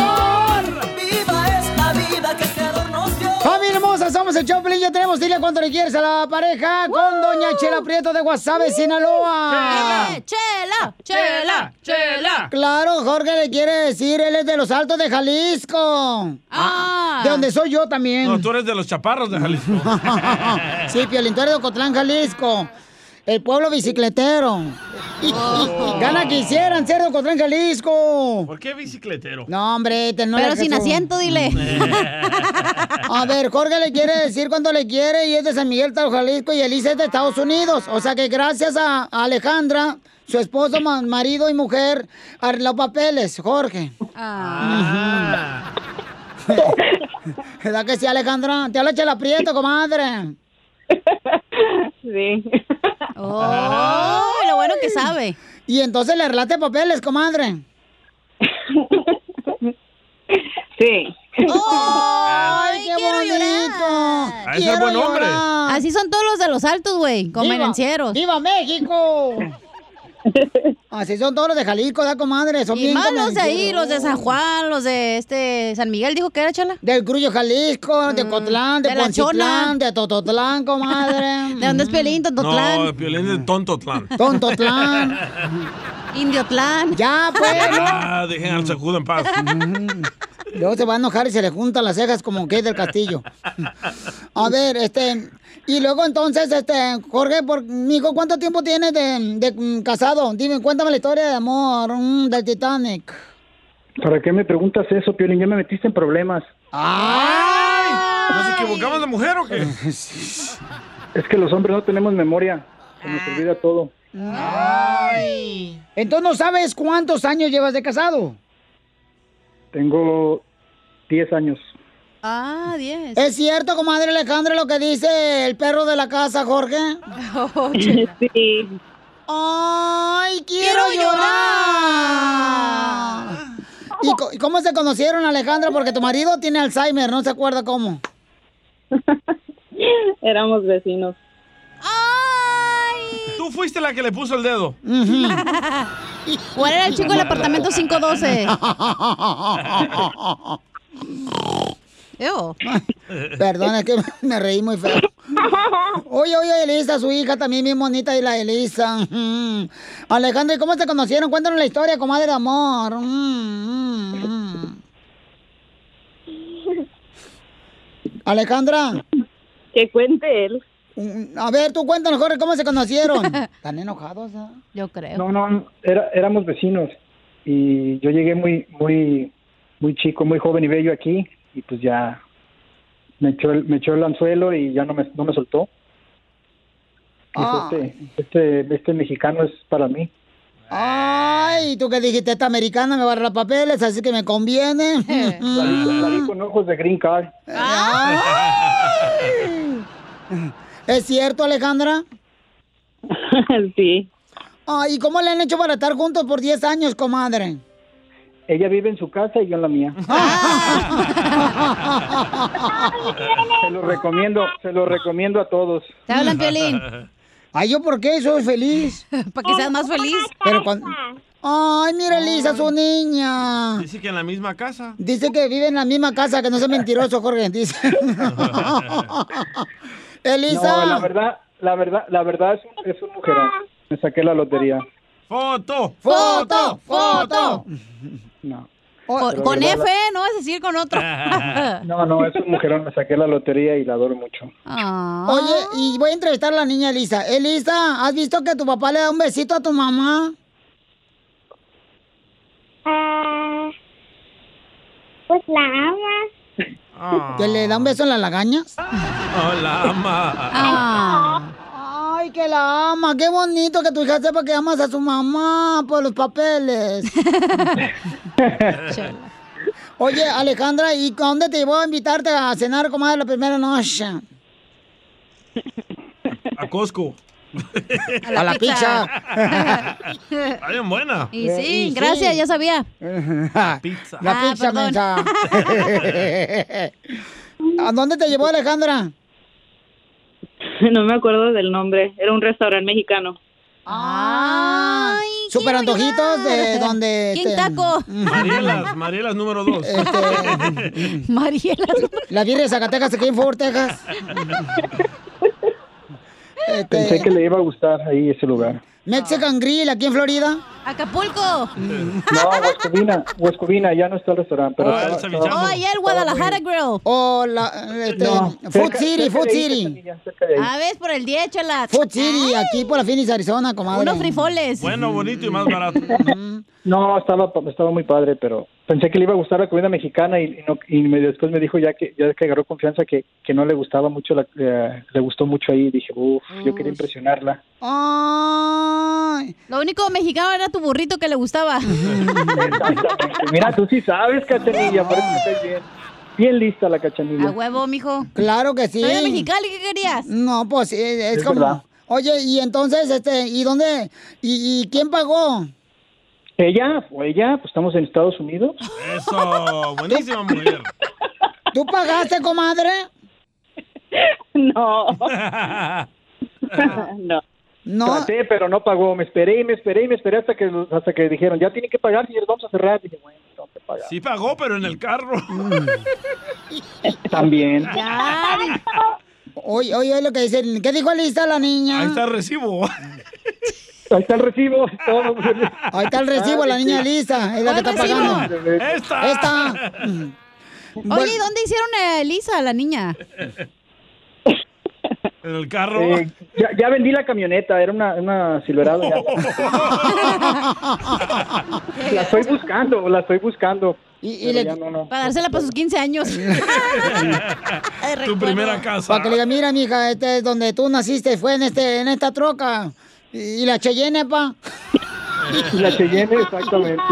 Hermosa, somos el Choplin. Ya tenemos, dile cuánto le quieres a la pareja con Doña Chela Prieto de Guasave, Sinaloa. Eh, Chela, chela, chela. Claro, Jorge le quiere decir, él es de los Altos de Jalisco. Ah. De donde soy yo también. No, tú eres de los chaparros de Jalisco. sí, Piolín, tú eres de Ocotlán, Jalisco. El pueblo bicicletero. Oh. Gana quisieran ser de Ocotlán, Jalisco. ¿Por qué bicicletero? No, hombre, te no Pero le sin asiento, dile. A ver, Jorge le quiere decir cuánto le quiere y es de San Miguel, Tao, Jalisco y Elisa es de Estados Unidos. O sea que gracias a Alejandra, su esposo, ma- marido y mujer, arregló papeles, Jorge. Ah. ¿Verdad que sí, Alejandra? Te habla Chela Prieto, comadre. Sí. Oh, lo bueno que sabe. Y entonces le arreglaste papeles, comadre. Sí. ¡Ay, qué quiero bonito! Ah, ese es buen hombre. llorar. Así son todos los de los altos, güey, convenencieros. ¡Viva México! Así son todos los de Jalisco, da comadre. Son Y bien más los de ahí, los de San Juan, los de este San Miguel, dijo que era chala. Del Crullo, Jalisco, de Cotlán, de, Mm, de Chona. de Tototlán, comadre. ¿De dónde es Piolín, Tontotlán? No, Piolín de Tontotlán. Tontotlán. Indiotlán. Ya, pues. Ah, dejen al sacudo en paz. Luego se va a enojar y se le juntan las cejas como que es del castillo. A ver, este... Y luego entonces, este, Jorge, por, mijo, ¿cuánto tiempo tienes de, de, mm, casado? Dime, cuéntame la historia de amor mm, del Titanic. ¿Para qué me preguntas eso, Piolín? Ya me metiste en problemas. ¡Ay! ¿Nos equivocamos de mujer o qué? Es que los hombres no tenemos memoria. Se nos olvida todo. Ay. Entonces no sabes cuántos años llevas de casado. Tengo 10 años. Ah, 10. ¿Es cierto, comadre Alejandra, lo que dice el perro de la casa, Jorge? Sí. ¡Ay, quiero, llorar! ¿Y, cómo se conocieron, Alejandra? Porque tu marido tiene Alzheimer, no se acuerda cómo. Éramos vecinos. Tú fuiste la que le puso el dedo. ¿Cuál era el chico del apartamento 512? Ew. Perdón, es que me reí muy feo. Oye, oye, Elisa, su hija también bien bonita y la Elisa. Mm. Alejandra, ¿y cómo se conocieron? Cuéntanos la historia, comadre de amor. Mm, mm, mm. Alejandra. Que cuente él. Mm, A ver, tú cuéntanos, Jorge, ¿cómo se conocieron? ¿Están enojados? ah? Yo creo. No, no, era, éramos vecinos. Y yo llegué muy, muy, muy chico, muy joven y bello aquí. Y pues ya me echó el, me echó el anzuelo y ya no me, no me soltó. Dijo, Ah. este, este, este mexicano es para mí. Ay, tú que dijiste, esta americana me va a arreglar papeles, así que me conviene. Salí, salí con ojos de green card. Ay. ¿Es cierto, Alejandra? Sí. Ay, ¿y cómo le han hecho para estar juntos por 10 años, comadre? Ella vive en su casa y yo en la mía. se lo recomiendo, se lo recomiendo a todos. Te hablan, Piolín. Ay, ¿yo por qué? Soy feliz. Para que seas más feliz. Pero cuando... Ay, mira, Elisa, su niña. Dice que en la misma casa. Dice que vive en la misma casa, que no sea mentiroso, Jorge. Dice. Elisa. No, la verdad, la verdad, la verdad es, un- es un mujerón. Me saqué la lotería. ¡Foto! ¡Foto! ¡Foto! No. Con, Pero con verdad, F, no vas a decir con otro. No, no, es un mujerón. Me saqué la lotería y la adoro mucho. Ah. Oye, y voy a entrevistar a la niña Elisa. Elisa, ¿has visto que tu papá le da un besito a tu mamá? Ah, pues la ama. ¿Que le da un beso en las lagañas? Oh, la ama. Ah. Ay, que la ama. Qué bonito que tu hija sepa que amas a su mamá por los papeles. Oye, Alejandra, ¿y a dónde te llevó a invitarte a cenar, comadre, la primera noche? A Costco. A la pizza. Está bien buena. Y sí, gracias, ya sabía. Pizza. La Ah, pizza. ¿A dónde te llevó Alejandra? No me acuerdo del nombre. Era un restaurante mexicano. Ay, Super antojitos de donde... Taco. Marielas, Marielas número dos. Este, Marielas. La Virgen de Zacatecas aquí en Fort Texas. Este, Pensé que le iba a gustar ahí ese lugar. Mexican Grill aquí en Florida. Acapulco. No, Huescovina, Huescovina, ya no está el restaurante. Pero estaba- estaba- Oh, allá el Guadalajara Grill. O la, este, No, Food cerca- City, cerca Food ahí, City. ahí. A ver, por el 10, chelas. Food City, aquí por la Phoenix, Arizona, comadre. Unos frijoles. Bueno, bonito y más barato. No, estaba, estaba muy padre, pero pensé que le iba a gustar la comida mexicana y, y no- y me- después me dijo ya que ya que agarró confianza que, que no le gustaba mucho, la, eh, le gustó mucho ahí. Dije, uff, yo quería impresionarla. Ay. Lo único mexicano era tu burrito que le gustaba. Mira, tú sí sabes, cachanilla, por eso me caes bien. Bien lista la cachanilla. A huevo, mijo. Claro que sí. Soy de Mexicali, ¿qué querías? No, pues eh, es, Es como... verdad. Oye, y entonces, este, ¿y dónde? ¿Y, y quién pagó? Ella, o ella, pues estamos en Estados Unidos. Eso, buenísima mujer. ¿Tú pagaste, comadre? No. no. No. Traté, pero no pagó. Me esperé y me esperé y me esperé hasta que hasta que dijeron, ya tienen que pagar, señores, vamos a cerrar. Dije, bueno, tengo que pagar. Sí pagó, pero en el carro. También. Oye, oye, oye lo que dicen. ¿Qué dijo Lisa la niña? Ahí está el recibo. Ahí está el recibo. todo. Ahí está el recibo, la niña Lisa. Es la que está pagando. Esta. Esta. Oye, ¿y dónde hicieron a Elisa, la niña? En el carro. Eh, ya, ya vendí la camioneta, era una, una Silverado. ya. la estoy buscando, la estoy buscando. Y, Pero le- ya no, no. Para dársela para sus 15 años. Tu primera casa. Para que le diga, mira, mija, este es donde tú naciste, fue en este, en esta troca. Y, y la Cheyenne, pa. La Cheyenne, exactamente.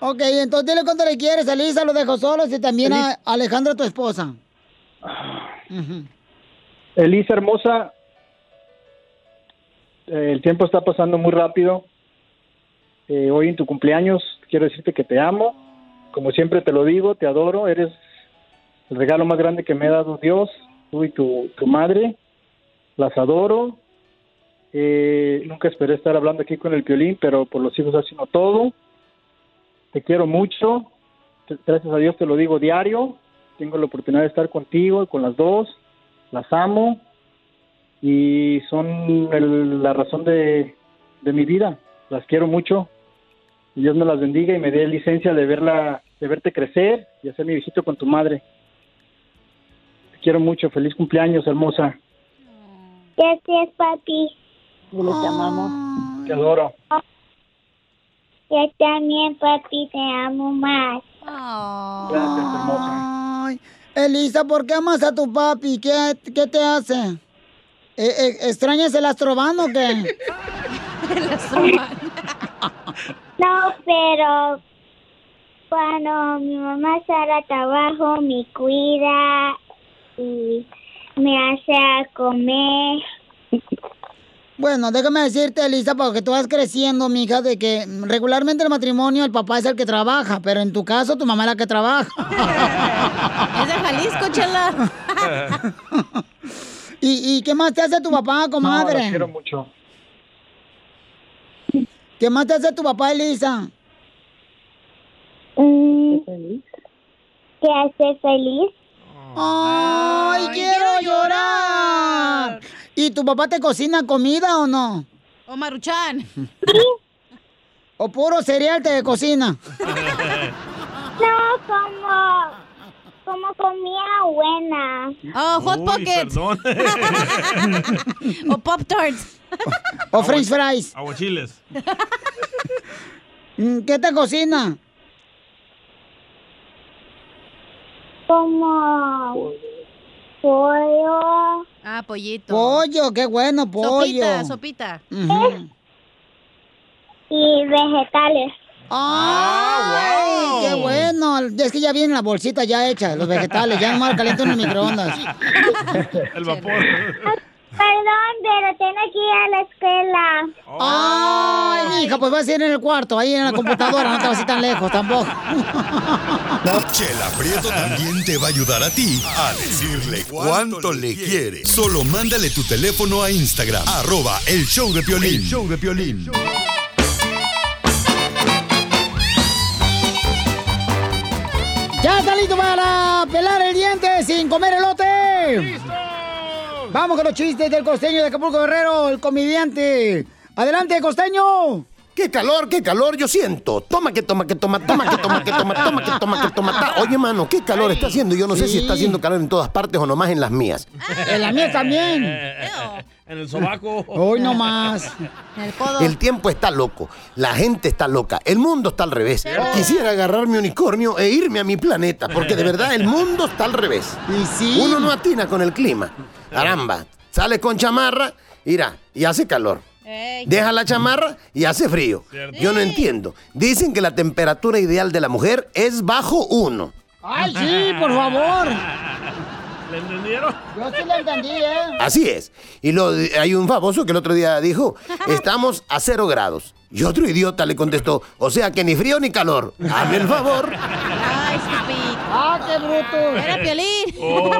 Ok, entonces dile cuánto le quieres a Lisa, lo dejo solos y también a Alejandra, tu esposa. Elisa hermosa, eh, el tiempo está pasando muy rápido. Eh, hoy en tu cumpleaños quiero decirte que te amo. Como siempre te lo digo, te adoro. Eres el regalo más grande que me ha dado Dios, tú y tu, tu madre. Las adoro. Eh, nunca esperé estar hablando aquí con el violín, pero por los hijos haciendo todo. Te quiero mucho. Gracias a Dios te lo digo diario. Tengo la oportunidad de estar contigo y con las dos las amo y son el- la razón de, mi vida. Las quiero mucho. Dios me las bendiga y me dé licencia de verla, de verte crecer y hacer mi visito con tu madre. Te quiero mucho. Feliz cumpleaños, hermosa. Gracias, papi. Y les amamos. Te adoro. Yo también, papi, te amo más. Gracias, hermosa. Ay, Elisa, ¿por qué amas a tu papi? ¿Qué, qué te hace? Eh, eh, ¿Extrañas el astrobano o qué? No, pero cuando mi mamá sale a trabajo, me cuida y me hace a comer. Bueno, déjame decirte, Elisa, porque tú vas creciendo, mija, de que regularmente el matrimonio el papá es el que trabaja, pero en tu caso tu mamá es la que trabaja. Es de Jalisco, chela. ¿Y, y qué más te hace tu papá, No, comadre? las quiero mucho. ¿Qué más te hace tu papá, Elisa? Mm, ¿Te hace feliz? ¡Ay, quiero llorar! ¿Y tu papá te cocina comida o no? O Maruchan. ¿O puro cereal te cocina? No, como, como comida buena. Oh, Hot Uy, Pockets. o Pop Tarts. ¿O french fries? Aguachiles. Mm, ¿Qué te cocina? Como pollo. Ah, pollito. Pollo, qué bueno, pollo. Sopita, sopita. Ujú. y vegetales. ¡Ay! Ay, qué bueno. Es que ya vienen las bolsitas ya hechas, los vegetales. Ya nomás calientan en el microondas. El vapor. Perdón, pero tengo que ir a la escuela. Ay, hija, pues vas a ir en el cuarto, ahí en la computadora, no te vas a ir tan lejos tampoco. Chela Prieto también te va a ayudar a ti a decirle cuánto le quiere. Solo mándale tu teléfono a Instagram, arroba el show de Piolín. El show de Piolín. Vamos con los chistes del costeño de Acapulco Guerrero, el comediante. Adelante, costeño. ¡Qué calor, qué calor yo siento! Toma que toma que toma, toma que toma que toma, toma que toma que toma. ta- Oye, mano, qué calor está haciendo. Yo no sé si está haciendo calor en todas partes o nomás en las mías. En la mía también. En el sobaco. Hoy no más. El codo. El tiempo está loco, la gente está loca, el mundo está al revés. Quisiera agarrar mi unicornio e irme a mi planeta, porque de verdad el mundo está al revés. Uno no atina con el clima. Caramba, sale con chamarra, mira, y hace calor. Deja la chamarra y hace frío. Yo no entiendo. Dicen que la temperatura ideal de la mujer es bajo uno. Ay, sí, por favor. ¿Le entendieron? Yo sí lo entendí, ¿eh? Así es. Y lo, hay un famoso que el otro día dijo, estamos a cero grados. Y otro idiota le contestó, o sea que ni frío ni calor. Hazme el favor. ¡Ah, qué bruto! Era Piolín. Oh.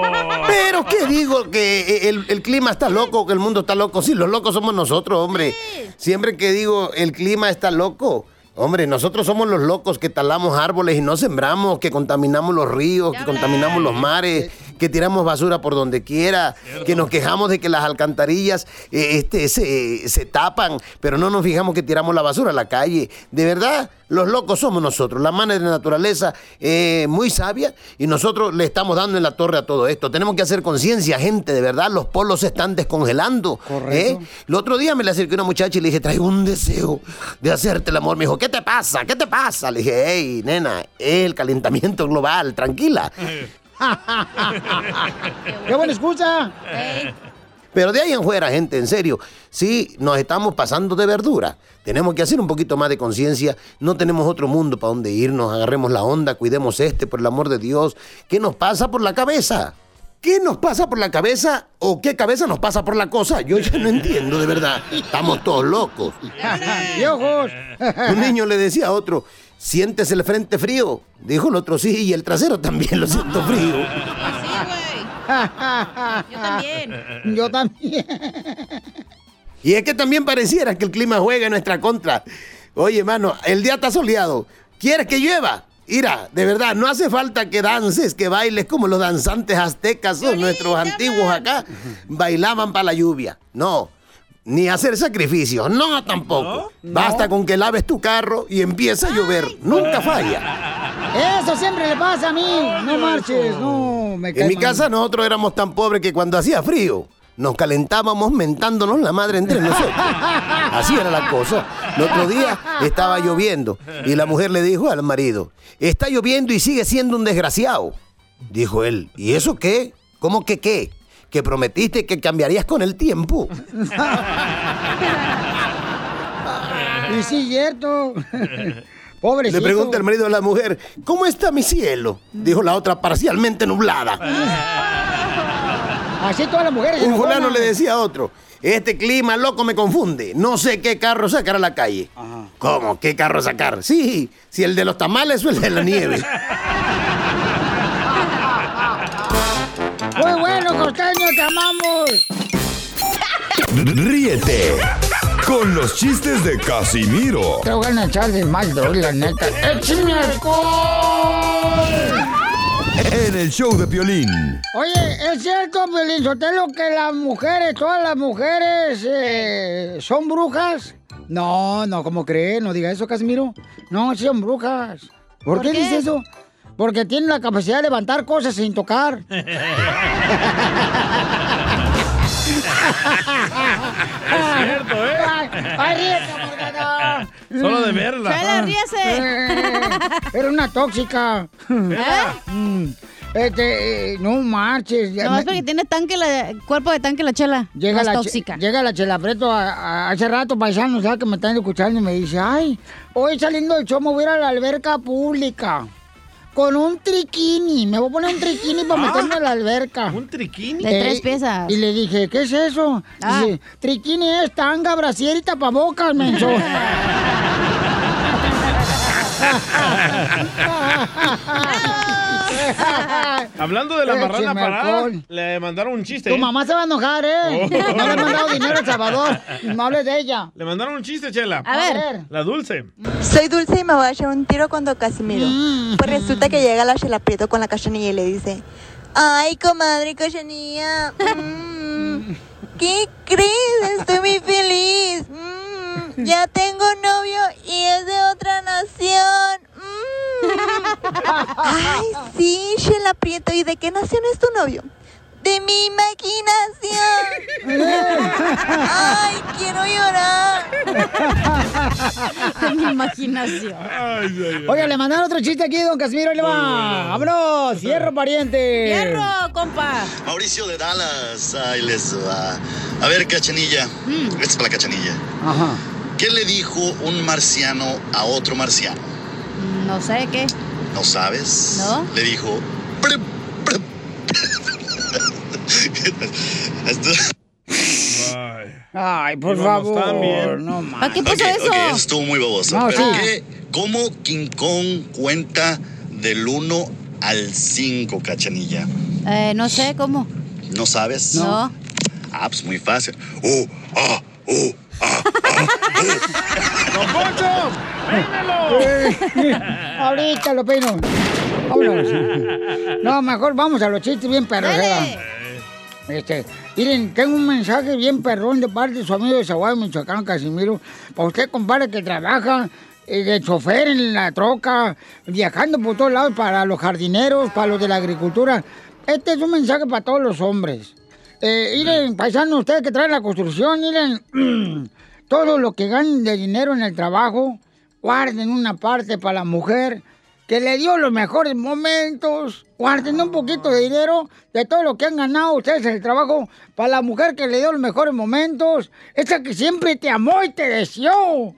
Pero ¿qué digo? Que el, el clima está loco, que el mundo está loco. Sí, los locos somos nosotros, hombre. Siempre que digo el clima está loco. Hombre, nosotros somos los locos que talamos árboles y no sembramos, que contaminamos los ríos, que contaminamos los mares, que tiramos basura por donde quiera, que nos quejamos de que las alcantarillas eh, este, se, se tapan, pero no nos fijamos que tiramos la basura a la calle. De verdad, los locos somos nosotros. La madre de la naturaleza es muy sabia y nosotros le estamos dando en la torre a todo esto. Tenemos que hacer conciencia, gente, de verdad. Los polos se están descongelando. ¿eh? El otro día me le acerqué a una muchacha y le dije, traigo un deseo de hacerte el amor. Me dijo, ¿qué te pasa? ¿Qué te pasa? Le dije, hey, nena, es el calentamiento global, tranquila. ¡Qué buena excusa! Pero de ahí en fuera, gente, en serio, sí, nos estamos pasando de verdura. Tenemos que hacer un poquito más de conciencia. No tenemos otro mundo para donde irnos. Agarremos la onda, cuidemos este, por el amor de Dios. ¿Qué nos pasa por la cabeza? ¿Qué nos pasa por la cabeza o qué cabeza nos pasa por la cosa? Yo ya no entiendo, de verdad. Estamos todos locos. Un niño le decía a otro, ¿sientes el frente frío? Dijo el otro, sí, y el trasero también lo siento frío. Yo también. Yo también. Y es que también pareciera que el clima juega en nuestra contra. Oye, mano, el día está soleado. ¿Quieres que llueva? Mira, de verdad, no hace falta que dances, que bailes como los danzantes aztecas o nuestros antiguos acá bailaban para la lluvia. No, ni hacer sacrificios, no tampoco. Basta con que laves tu carro y empieza a llover. Nunca falla. Eso siempre le pasa a mí. No marches, no. Me En mi mal. casa nosotros éramos tan pobres que cuando hacía frío nos calentábamos mentándonos la madre entre nosotros. Así era la cosa. El otro día estaba lloviendo y la mujer le dijo al marido, está lloviendo y sigue siendo un desgraciado. Dijo él, ¿y eso qué? ¿Cómo que qué? Que prometiste que cambiarías con el tiempo. Y sí, cierto. Pobrecito. Le pregunta el marido a la mujer, ¿cómo está mi cielo? Dijo la otra, parcialmente nublada. Así todas las mujeres. Un fulano le decía a otro, este clima loco me confunde, no sé qué carro sacar a la calle. ¿Cómo? ¿Qué carro sacar? Sí, si el de los tamales o el de la nieve. Te amamos. Ríete con los chistes de Casimiro Te voy a echar de mal, droga, la neta. ¡Échame alcohol! en el show de Piolín. Oye, ¿es cierto, Pelín Sotelo, que las mujeres, todas las mujeres, eh, son brujas? No, no, ¿cómo cree? No diga eso, Casimiro. No, sí son brujas. ¿Por, ¿Por qué, qué? dice eso? Porque tienen la capacidad de levantar cosas sin tocar. Es cierto, ¿eh? Ay, ay, ríete, Morgana. Solo de verla. Chela, ríase. Eh, Era una tóxica. ¿Eh? Mm. Este, eh, no marches. ya No, es porque tiene tanque la, cuerpo de tanque la chela. Llega la, che- tóxica. llega la chela Preto a- a- hace rato, paisano, ¿sabes? Que me están escuchando y me dice, ay, hoy saliendo del show me voy a ir a la alberca pública. Con un triquini. Me voy a poner un triquini para meterme a la alberca. ¿Un triquini? De tres piezas. Y le dije, ¿qué es eso? Ah. Dice, triquini es tanga, brasier y tapabocas, menso. Hablando de la Écheme marrana parada, alcohol. le mandaron un chiste. Tu mamá se va a enojar, ¿eh? Oh. No le he mandado dinero a El Salvador. No hables de ella. Le mandaron un chiste, Chela. A ver. La dulce. Soy Dulce y me voy a echar un tiro con Don Casimiro. Pues resulta que llega la Chela Prieto con la cachanilla y le dice: Ay, comadre cachanilla, mm, ¿qué crees? Estoy muy feliz. Mm, ya tengo novio y es de otra nación. Mm. Ay, sí, Chela Prieto. ¿Y de qué nación es tu novio? De mi imaginación. Ay, quiero llorar. De mi imaginación. Oiga, le mandaron otro chiste aquí, don Casimiro. ahí le va. ¡Vámonos! ¡Fierro, pariente! ¡Fierro, compa! Mauricio de Dallas, ahí les va. A ver, cachanilla. Esta es para la cachanilla. Ajá. ¿Qué le dijo un marciano a otro marciano? No sé qué. ¿No sabes? No. Le dijo. Esto- Ay, por Y vamos favor. No. ¿Para qué puso Ok, eso? ok, eso estuvo muy baboso. No, Pero sí. ¿qué? ¿Cómo King Kong cuenta del 1 al 5, cachanilla? Eh, no sé cómo. ¿No sabes? No. Ah, pues muy fácil. Oh, ah, oh, ¡Don Poncho! ¡Peínelo! Ahorita lo peino. Vámonos. No, mejor vamos a los chistes bien perros. Este, miren, tengo un mensaje bien perrón de parte de su amigo de Zaguayo, Michoacán, Casimiro. Para usted, compadre, que trabaja eh, de chofer en la troca, viajando por todos lados para los jardineros, para los de la agricultura. Este es un mensaje para todos los hombres. Eh, miren, paisanos, ustedes que traen la construcción, miren, todo lo que ganen de dinero en el trabajo, guarden una parte para la mujer que le dio los mejores momentos. Guarden un poquito de dinero de todo lo que han ganado ustedes en el trabajo para la mujer que le dio los mejores momentos. Esa que siempre te amó y te deseó.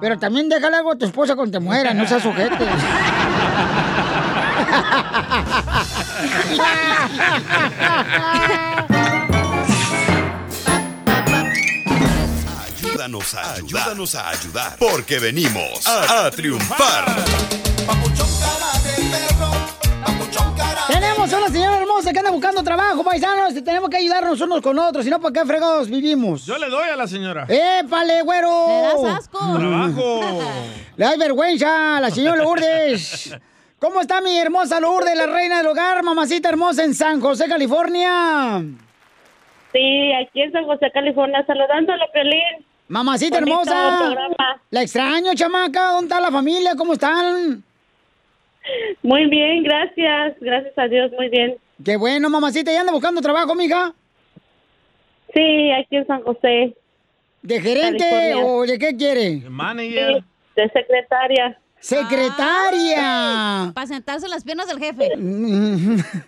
Pero también déjale algo a tu esposa cuando te muera, no seas sujete. Ayúdanos a ayudar. Ayúdanos a ayudar. Porque venimos a, a triunfar. Tenemos a una señora hermosa que anda buscando trabajo, paisanos, y tenemos que ayudarnos unos con otros, si no, ¿para qué fregados vivimos? Yo le doy a la señora. ¡Épale, güero! Le das asco. Trabajo. Le da vergüenza a la señora Lourdes. ¿Cómo está mi hermosa Lourdes, la reina del hogar, mamacita hermosa en San José, California? Sí, aquí en San José, California, saludándole, Pelín. Mamacita Bonito hermosa. programa. La extraño, chamaca. ¿Dónde está la familia? ¿Cómo están? Muy bien, gracias. Gracias a Dios, muy bien. Qué bueno, mamacita. ¿Ya anda buscando trabajo, mija? Sí, aquí en San José. ¿De gerente California. o de qué quiere? Manager. Sí, de secretaria. ¡Secretaria! Para sentarse en las piernas del jefe.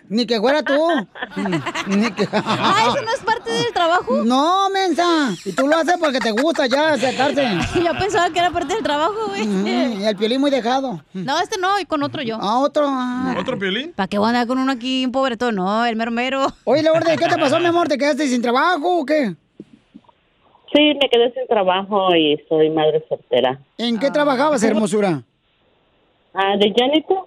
Ni que fuera tú. Ni que... Ah, ¿eso no es parte del trabajo? No, mensa. Y tú lo haces porque te gusta ya sentarse. Yo pensaba que era parte del trabajo, güey. Y el piolín muy dejado. No, este no, y con otro yo. A otro. ah. ¿Otro piolín? ¿Para qué voy a andar con uno aquí, un pobretón? No, el mero mero. Oye, Lourdes, ¿qué te pasó, mi amor? ¿Te quedaste sin trabajo o qué? Sí, me quedé sin trabajo y soy madre soltera. ¿En qué trabajabas, hermosura? Ah, de janitor.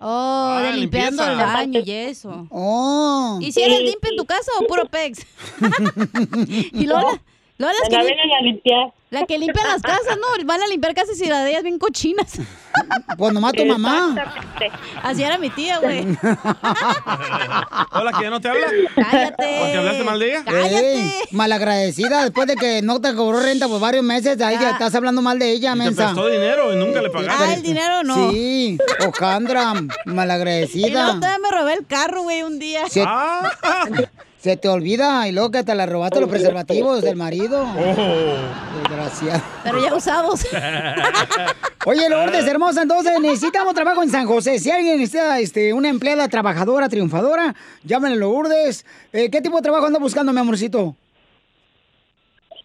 Oh, de limpiando el baño y eso. Oh. ¿Y si eres Sí, limpio en tu casa o puro pex? y Lola, Lola es que vienen a limpiar. La que limpia las casas, ¿no? Van a limpiar casas y las de ellas bien cochinas. Pues nomás tu mamá. Así era mi tía, güey. Hola, que ya no te habla. Cállate. ¿Porque hablaste mal de ella? Ey, malagradecida, después de que no te cobró renta por varios meses, ahí ya estás hablando mal de ella, Y te mensa. prestó dinero y nunca le pagaste. Ah, el dinero no. Sí, Ojandra, Y luego malagradecida. todavía me robé el carro, güey, un día. Sí. Ah. Se te olvida y luego que te la robaste los preservativos del marido. Oh. Desgraciado. Pero ya usados. Oye, Lourdes, hermosa, entonces necesitamos trabajo en San José. Si alguien necesita este, una empleada trabajadora, triunfadora, llámenle a Lourdes. Eh, ¿Qué tipo de trabajo anda buscando, mi amorcito?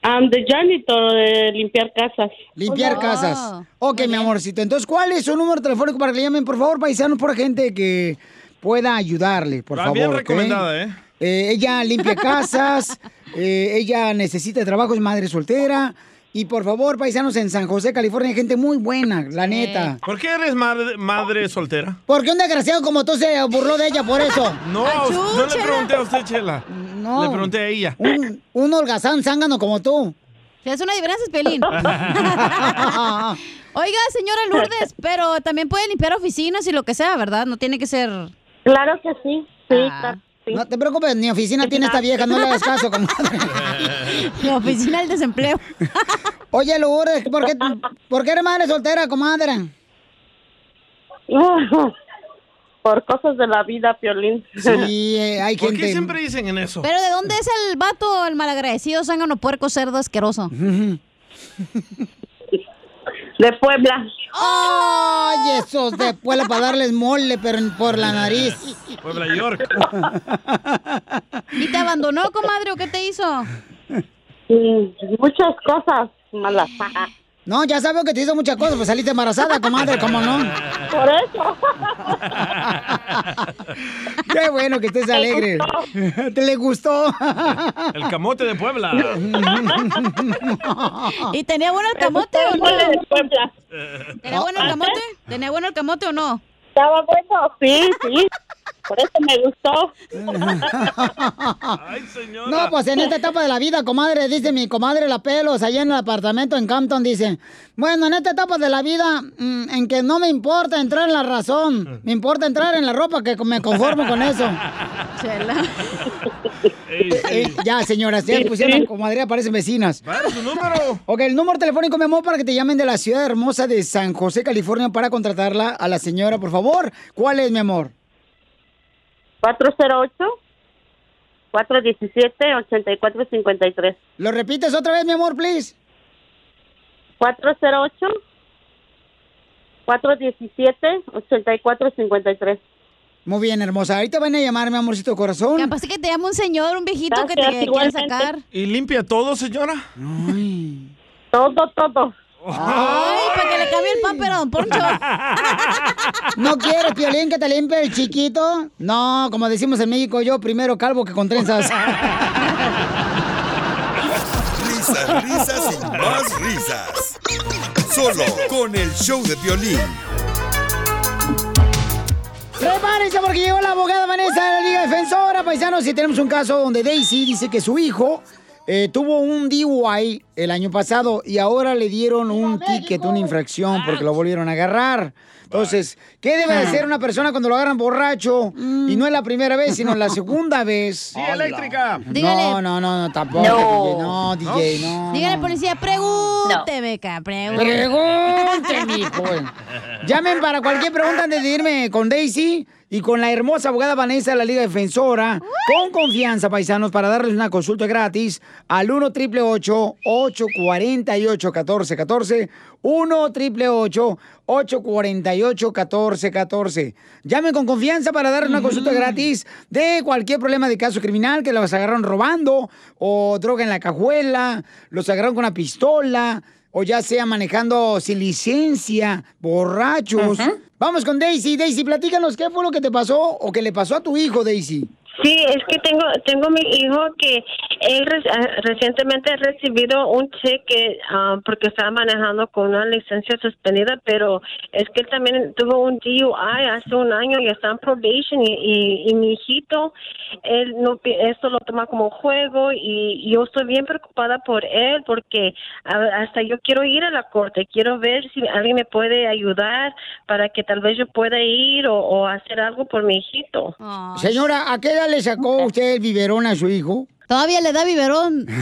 Um, de janitor, de limpiar casas. Limpiar casas. Ok, mi amorcito. Entonces, ¿cuál es su número telefónico para que le llamen, por favor, paisanos, por gente que pueda ayudarle, por Va favor? recomendada, ¿eh? Eh, ella limpia casas, eh, ella necesita trabajo, es madre soltera. Y por favor, paisanos en San José, California, hay gente muy buena, la neta. ¿Por qué eres madre, madre soltera? Porque un desgraciado como tú se burló de ella por eso. No, no le pregunté a usted, Chela. No. Le pregunté a ella. Un, un holgazán zángano como tú. Es una diferencia, es Pelín. Oiga, señora Lourdes, pero también puede limpiar oficinas y lo que sea, ¿verdad? No tiene que ser... Claro que sí, sí, claro. No te preocupes, mi oficina tiene esta vieja, no le hagas caso, comadre. La oficina del desempleo. Oye, Lourdes, ¿por qué, ¿por qué eres madre soltera, comadre? Por cosas de la vida, Piolín. Sí, eh, hay ¿Por gente... qué siempre dicen en eso? Pero ¿de dónde es el vato, el malagradecido, zángano, puerco, cerdo, asqueroso? De Puebla. Ay, esos de Puebla para darles mole, pero por la nariz. Puebla York. ¿Y te abandonó, comadre, o qué te hizo? muchas cosas malas. No, ya sabes que te hizo muchas cosas, pues saliste embarazada, comadre, ¿cómo no? Por eso. Qué bueno que estés alegre. ¿Te le gustó? El camote de Puebla. ¿Y tenía bueno el camote o no? de Puebla. ¿Tenía bueno el camote? ¿Tenía bueno el camote o no? Estaba bueno, sí, sí. Por eso me gustó. No, pues en esta etapa de la vida, comadre, dice mi comadre La Pelos, allá en el apartamento en Campton, dice, bueno, en esta etapa de la vida, mm, en que no me importa entrar en la razón, me importa entrar en la ropa, que me conformo con eso. Eh, ya, señoras, ya Sí, pusieron, sí. comadre, aparecen vecinas. Vale, su número. Ok, el número telefónico, mi amor, para que te llamen de la ciudad hermosa de San José, California, para contratarla a la señora, por favor. ¿Cuál es, mi amor? 408-417-8453. ¿Lo repites otra vez, mi amor, please? 408-417-8453. Muy bien, hermosa. Ahorita van a llamar, mi amorcito corazón. Capaz que te llama un señor, un viejito que te quiere sacar. ¿Y limpia todo, señora? Todo, todo. Ay, para que le cambie el papel a don Poncho. ¿No quieres, Piolín, que te limpie el chiquito? No, como decimos en México, yo primero calvo que con trenzas. Risas, risas y más risas. Solo con el show de violín. Prepárense porque llegó la abogada Vanessa de la Liga Defensora, paisanos, y tenemos un caso donde Daisy dice que su hijo eh, tuvo un DUI el año pasado y ahora le dieron un ticket, una infracción porque lo volvieron a agarrar. Entonces, ¿qué debe de hacer una persona cuando lo agarran borracho? Y no es la primera vez, sino la segunda vez. Sí, eléctrica. No, no, no, no, tampoco, No. DJ, no, DJ, no. Dígale, policía, pregúnteme, ca, pregúnteme. Pregunte, mijo. Llamen para cualquier pregunta antes de irme con Daisy y con la hermosa abogada Vanessa de la Liga Defensora. Con confianza, paisanos, para darles una consulta gratis al 1 888 848 1414 1 888 848 1414 Llamen con confianza para darles una consulta gratis de cualquier problema de caso criminal que los agarraron robando o droga en la cajuela, los agarraron con una pistola o ya sea manejando sin licencia, borrachos. Vamos con Daisy. Daisy, platícanos qué fue lo que te pasó o que le pasó a tu hijo, Daisy. Sí, es que tengo tengo mi hijo que él re- ah, recientemente ha recibido un cheque ah, porque estaba manejando con una licencia suspendida, pero es que él también tuvo un DUI hace un año y está en probation y, y, y mi hijito, él no esto lo toma como juego y yo estoy bien preocupada por él porque a- hasta yo quiero ir a la corte, quiero ver si alguien me puede ayudar para que tal vez yo pueda ir o, o hacer algo por mi hijito. Señora, ¿a qué edad le sacó usted el biberón a su hijo? Todavía le da biberón.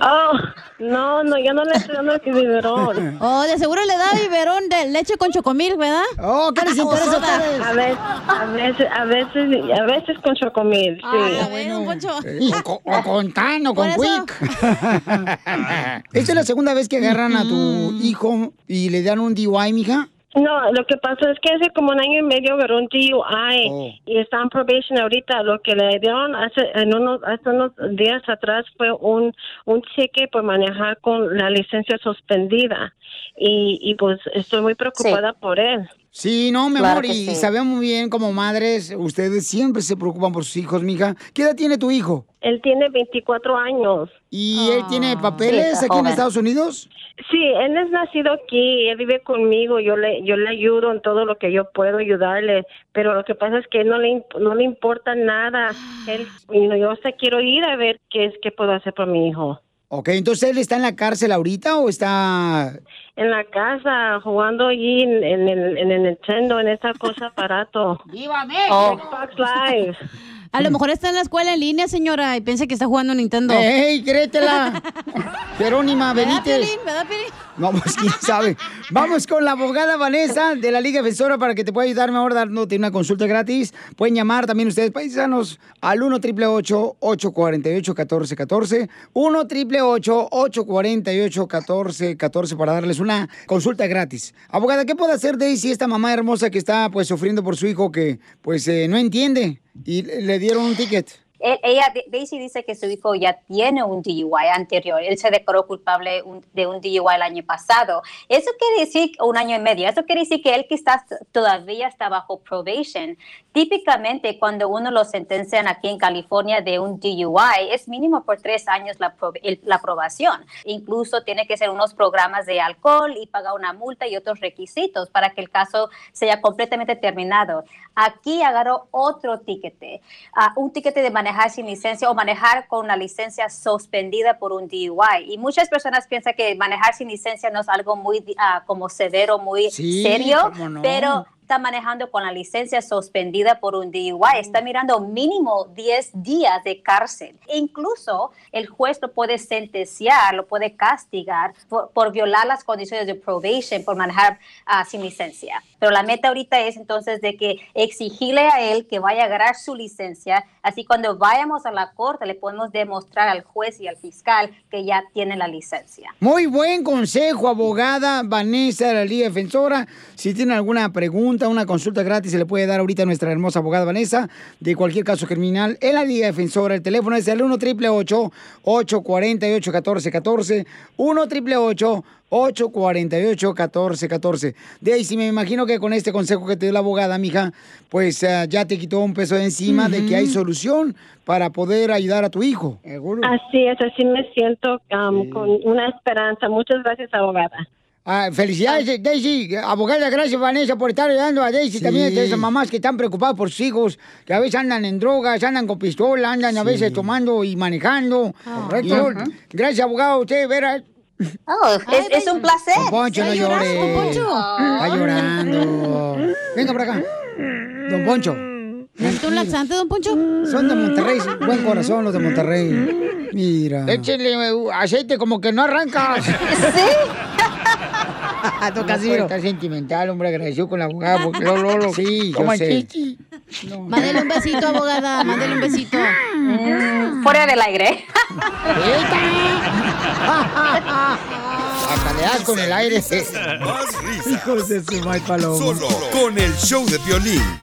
Oh, no, no, yo no le estoy dando el biberón. Oh, de seguro le da biberón de leche con chocomil, ¿verdad? Oh, ¿qué les interesa a ustedes? A veces, a veces, a veces, a veces con chocomil, sí. Ah, bueno, don Poncho. O, co- o con Tan o con Quick. Esta es la segunda vez que agarran a tu hijo y le dan un DUI, mija. No, lo que pasó es que hace como un año y medio agarró un DUI y está en probation ahorita. Lo que le dieron hace, en unos, hace unos días atrás fue un, un cheque por manejar con la licencia suspendida. Y, y pues estoy muy preocupada por él. Sí, no, mi Claro amor, y sí. sabemos muy bien como madres, ustedes siempre se preocupan por sus hijos, mija. ¿Qué edad tiene tu hijo? Él tiene 24 años. ¿Y él tiene papeles aquí en Estados Unidos? Sí, él es nacido aquí, él vive conmigo, yo le yo le ayudo en todo lo que yo puedo ayudarle, pero lo que pasa es que él no le no le importa nada. Él, you know, yo hasta quiero ir a ver qué es qué puedo hacer por mi hijo. Ok, entonces él está en la cárcel ahorita o está... En la casa jugando allí en, en el en el Nintendo en esa cosa aparato. ¡Viva Xbox Live. A lo mejor está en la escuela en línea, señora, y piensa que está jugando Nintendo. ¡Ey, créetela! Jerónima ¿Verdad, Benítez. Piolín? ¿Verdad, Piolín? No, pues quién sabe. Vamos con la abogada Vanessa de la Liga Defensora para que te pueda ayudar mejor dándote una consulta gratis. Pueden llamar también ustedes, paisanos, al 1 888 848 1414 1 888 848 1414 para darles una consulta gratis. Abogada, ¿qué puede hacer Daisy, esta mamá hermosa que está pues sufriendo por su hijo que pues eh, no entiende y le dieron un ticket? Él- ella, Daisy dice que su hijo ya tiene un DUI anterior. Él se declaró culpable un- de un DUI el año pasado. Eso quiere decir, un año y medio, eso quiere decir que él quizás todavía está bajo probation. Típicamente, cuando uno lo sentencian aquí en California de un DUI, es mínimo por tres años la, el- la aprobación. Incluso tiene que ser unos programas de alcohol y pagar una multa y otros requisitos para que el caso sea completamente terminado. Aquí agarró otro tiquete, ah, un tiquete de manejar sin licencia o manejar con una licencia suspendida por un DUI. Y muchas personas piensan que manejar sin licencia no es algo muy ah, como severo, muy Sí, serio, no. pero está manejando con la licencia suspendida por un DUI, está mirando mínimo 10 días de cárcel. E incluso el juez lo puede sentenciar, lo puede castigar por, por violar las condiciones de probation, por manejar ah, sin licencia. Pero la meta ahorita es entonces de que exigirle a él que vaya a agarrar su licencia, así cuando vayamos a la corte le podemos demostrar al juez y al fiscal que ya tiene la licencia. Muy buen consejo, abogada Vanessa la Liga Defensora. Si tiene alguna pregunta, una consulta gratis, se le puede dar ahorita a nuestra hermosa abogada Vanessa de cualquier caso criminal en la Liga Defensora. El teléfono es el 1 888 848 1414 1 888 848 1414 Daisy, me imagino que con este consejo que te dio la abogada, mija, pues eh, ya te quitó un peso de encima de que hay solución para poder ayudar a tu hijo. Así es, así me siento um, con una esperanza. Muchas gracias, abogada. Ah, felicidades, Daisy. Abogada, gracias, Vanessa, por estar ayudando a Daisy. Sí. También a esas mamás que están preocupadas por sus hijos, que a veces andan en drogas, andan con pistola, andan a veces tomando y manejando. Correcto. Y no- Ajá. gracias, abogado. Usted, verá. Oh, es, es un placer. Don Poncho, no llore. Está llorando. Venga por acá. Don Poncho. ¿Necesita un laxante, don Poncho? Son de Monterrey, buen corazón los de Monterrey. Mira. Échenle uh, aceite como que no arrancas. Sí. no Casimiro. está sentimental, hombre, agradecido con la abogada. Porque lo, lo, lo- sí, yo sé. chichi. Mándele un besito, abogada. Mándele un besito. Mm, fuera del aire. Hasta con el aire. Más risas. Hijos de su mal paloma. Solo con el show de violín.